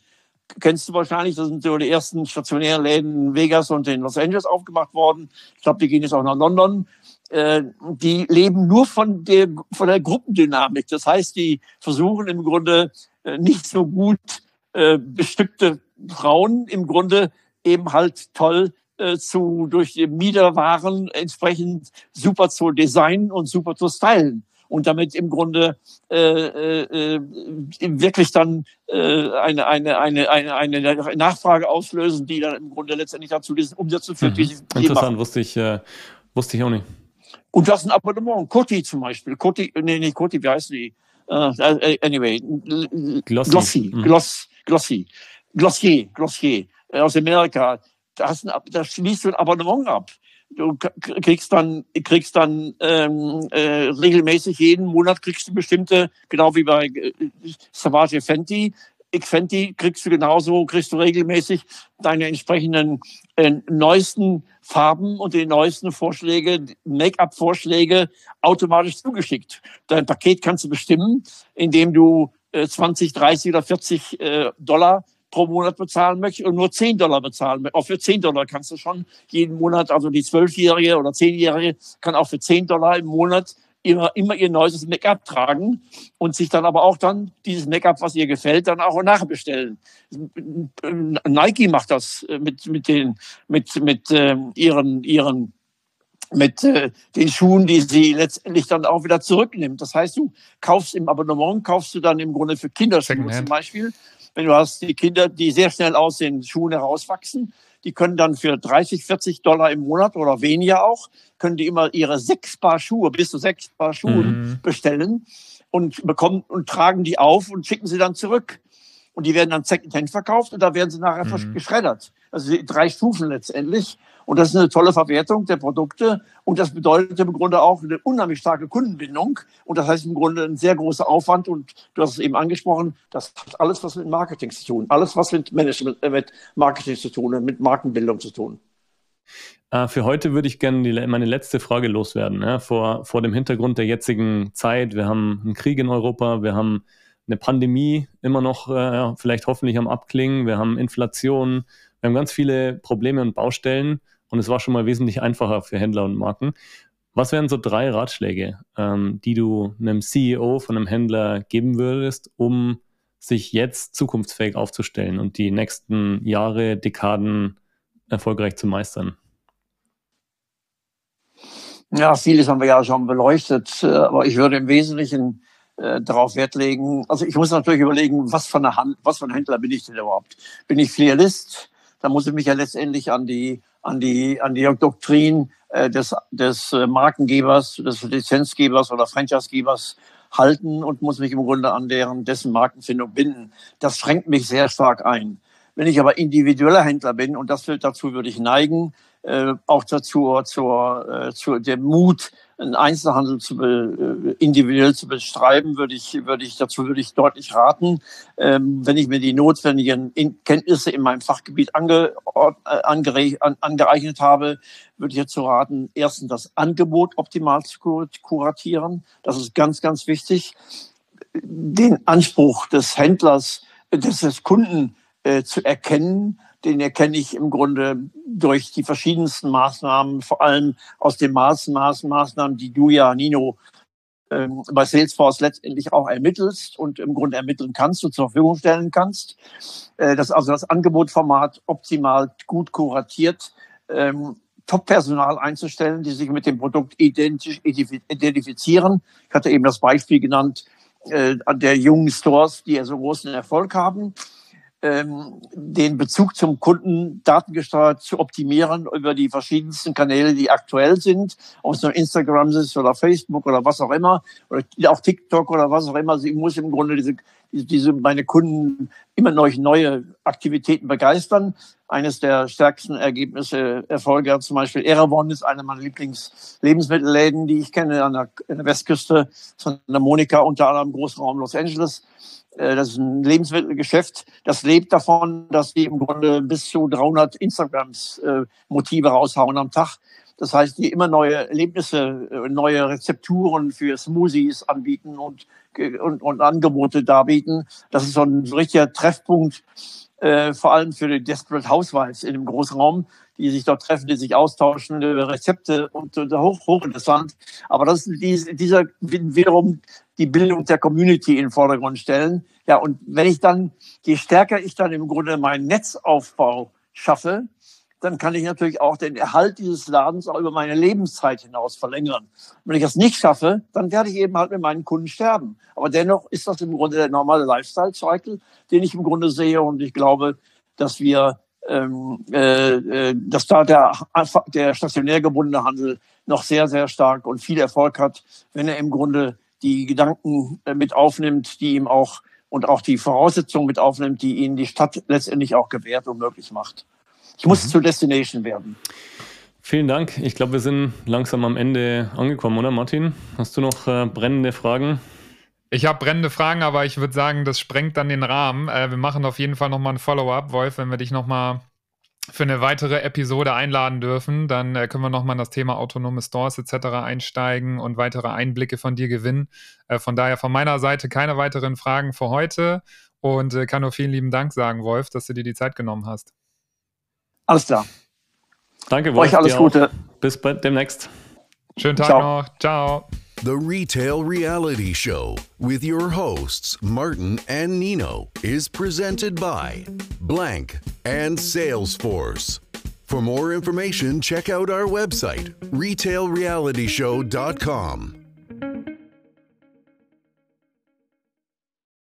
S4: kennst du wahrscheinlich. Das sind so die ersten stationären Läden in Vegas und in Los Angeles aufgemacht worden. Ich glaube die gehen jetzt auch nach London äh, die leben nur von der von der Gruppendynamik das heißt die versuchen im Grunde äh, nicht so gut äh, bestückte Frauen im Grunde eben halt toll äh, zu durch die Miederwaren entsprechend super zu designen und super zu stylen und damit im Grunde äh, äh, äh, wirklich dann äh, eine, eine, eine, eine, eine Nachfrage auslösen, die dann im Grunde letztendlich dazu diesen Umsätzen führt, die machen.
S3: Interessant, wusste ich, äh, wusste ich auch nicht.
S4: Und das ist ein Abonnement. Coty zum Beispiel. Coty, nee, nicht Coty, wie heißen die? Uh, anyway.
S3: Glossy.
S4: Glossy.
S3: Mhm.
S4: Gloss, Glossy. Glossier. Glossier. Äh, Aus Amerika. Da, hast ein, da schließt du ein Abonnement ab. Du kriegst dann, kriegst dann ähm, äh, regelmäßig jeden Monat kriegst du bestimmte, genau wie bei äh, Savage Fenty, X Fenty kriegst du genauso, kriegst du regelmäßig deine entsprechenden äh, neuesten Farben und die neuesten Vorschläge, Make-up-Vorschläge automatisch zugeschickt. Dein Paket kannst du bestimmen, indem du äh, 20, 30 oder 40 äh, Dollar pro Monat bezahlen möchtest und nur 10 Dollar bezahlen. möchtest. Auch für 10 Dollar kannst du schon jeden Monat, also die Zwölfjährige oder Zehnjährige kann auch für 10 Dollar im Monat immer, immer ihr neues Make-up tragen und sich dann aber auch dann dieses Make-up, was ihr gefällt, dann auch nachbestellen. Nike macht das mit, mit den, mit, mit äh, ihren, ihren mit äh, den Schuhen, die sie letztendlich dann auch wieder zurücknimmt. Das heißt, du kaufst im Abonnement, kaufst du dann im Grunde für Kinderschuhe zum Beispiel. Wenn du hast die Kinder, die sehr schnell aus den Schuhen herauswachsen, die können dann für 30, 40 Dollar im Monat oder weniger auch, können die immer ihre sechs Paar Schuhe, bis zu sechs Paar Schuhe mhm. bestellen und bekommen und tragen die auf und schicken sie dann zurück. Und die werden dann Secondhand verkauft und da werden sie nachher mhm. geschreddert. Also drei Stufen letztendlich. Und das ist eine tolle Verwertung der Produkte. Und das bedeutet im Grunde auch eine unheimlich starke Kundenbindung. Und das heißt im Grunde ein sehr großer Aufwand. Und du hast es eben angesprochen, das hat alles was mit Marketing zu tun. Alles was mit Management, äh, mit Marketing zu tun und mit Markenbildung zu tun.
S3: Äh, für heute würde ich gerne die, meine letzte Frage loswerden. Ja, vor, vor dem Hintergrund der jetzigen Zeit. Wir haben einen Krieg in Europa, wir haben eine Pandemie immer noch äh, vielleicht hoffentlich am Abklingen, wir haben Inflation, wir haben ganz viele Probleme und Baustellen und es war schon mal wesentlich einfacher für Händler und Marken. Was wären so drei Ratschläge, ähm, die du einem CEO von einem Händler geben würdest, um sich jetzt zukunftsfähig aufzustellen und die nächsten Jahre, Dekaden erfolgreich zu meistern?
S4: Ja, vieles haben wir ja schon beleuchtet, äh, aber ich würde im Wesentlichen äh, darauf Wert legen. Also ich muss natürlich überlegen, was für, eine Hand, was für ein Händler bin ich denn überhaupt? Bin ich Filialist? Da muss ich mich ja letztendlich an die an die, an die Doktrin äh, des, des äh, Markengebers, des Lizenzgebers oder Franchisegebers halten und muss mich im Grunde an deren, dessen Markenfindung binden. Das schränkt mich sehr stark ein. Wenn ich aber individueller Händler bin, und das dazu würde ich neigen, äh, auch dazu, zur, äh, zu dem Mut, einen Einzelhandel zu be, äh, individuell zu bestreiben, würde ich, würde ich, dazu würde ich deutlich raten, ähm, wenn ich mir die notwendigen Kenntnisse in meinem Fachgebiet ange, äh, angere, an, angeeignet habe, würde ich dazu raten, erstens das Angebot optimal zu kuratieren. Das ist ganz, ganz wichtig. Den Anspruch des Händlers, des, des Kunden äh, zu erkennen, den erkenne ich im Grunde durch die verschiedensten Maßnahmen, vor allem aus den Maßnahmen, die du ja, Nino, ähm, bei Salesforce letztendlich auch ermittelst und im Grunde ermitteln kannst und zur Verfügung stellen kannst. Äh, das also das Angebotformat optimal gut kuratiert, ähm, Top-Personal einzustellen, die sich mit dem Produkt identisch identifizieren. Ich hatte eben das Beispiel genannt äh, der jungen Stores, die ja so großen Erfolg haben ähm, den Bezug zum Kunden datengesteuert zu optimieren über die verschiedensten Kanäle, die aktuell sind, ob es nur Instagram ist oder Facebook oder was auch immer, oder auch TikTok oder was auch immer. Sie muss im Grunde diese, diese meine Kunden immer noch neue Aktivitäten begeistern. Eines der stärksten Ergebnisse, Erfolge zum Beispiel Erewon ist eine meiner Lieblingslebensmittelläden, die ich kenne an der, an der Westküste von der Monika, unter anderem Großraum Los Angeles. Äh, das ist ein Lebensmittelgeschäft, das lebt davon, dass die im Grunde bis zu 300 Instagrams äh, raushauen am Tag. Das heißt, die immer neue Erlebnisse, äh, neue Rezepturen für Smoothies anbieten und, und, und Angebote darbieten. Das ist so ein richtiger Treffpunkt, äh, vor allem für die Desperate Housewives in dem Großraum, die sich dort treffen, die sich austauschen, Rezepte und, und hoch, hochinteressant. Aber das ist dieser wiederum die Bildung der Community in den Vordergrund stellen. Ja, und wenn ich dann, je stärker ich dann im Grunde meinen Netzaufbau schaffe, dann kann ich natürlich auch den Erhalt dieses Ladens auch über meine Lebenszeit hinaus verlängern. wenn ich das nicht schaffe, dann werde ich eben halt mit meinen Kunden sterben. Aber dennoch ist das im Grunde der normale Lifestyle-Cycle, den ich im Grunde sehe. Und ich glaube, dass wir, ähm, äh, äh dass da der, der stationär gebundene Handel noch sehr, sehr stark und viel Erfolg hat, wenn er im Grunde die Gedanken äh, mit aufnimmt, die ihm auch und auch die Voraussetzungen mit aufnimmt, die ihnen die Stadt letztendlich auch gewährt und möglich macht. Ich muss mhm. zur Destination werden.
S3: Vielen Dank. Ich glaube, wir sind langsam am Ende angekommen, oder Martin? Hast du noch äh, brennende Fragen?
S2: Ich habe brennende Fragen, aber ich würde sagen, das sprengt dann den Rahmen. Äh, wir machen auf jeden Fall nochmal ein Follow-up, Wolf, wenn wir dich nochmal für eine weitere Episode einladen dürfen, dann äh, können wir nochmal in das Thema autonome Stores etc. einsteigen und weitere Einblicke von dir gewinnen. Äh, von daher von meiner Seite keine weiteren Fragen für heute und äh, kann nur vielen lieben Dank sagen, Wolf, dass du dir die Zeit genommen hast.
S4: Alles klar.
S3: Danke, Wolf.
S4: Euch alles Gute.
S3: Bis demnächst.
S2: Schönen Tag Ciao. noch. Ciao.
S1: The Retail Reality Show with your hosts, Martin and Nino, is presented by Blank and Salesforce. For more information, check out our website, retailrealityshow.com.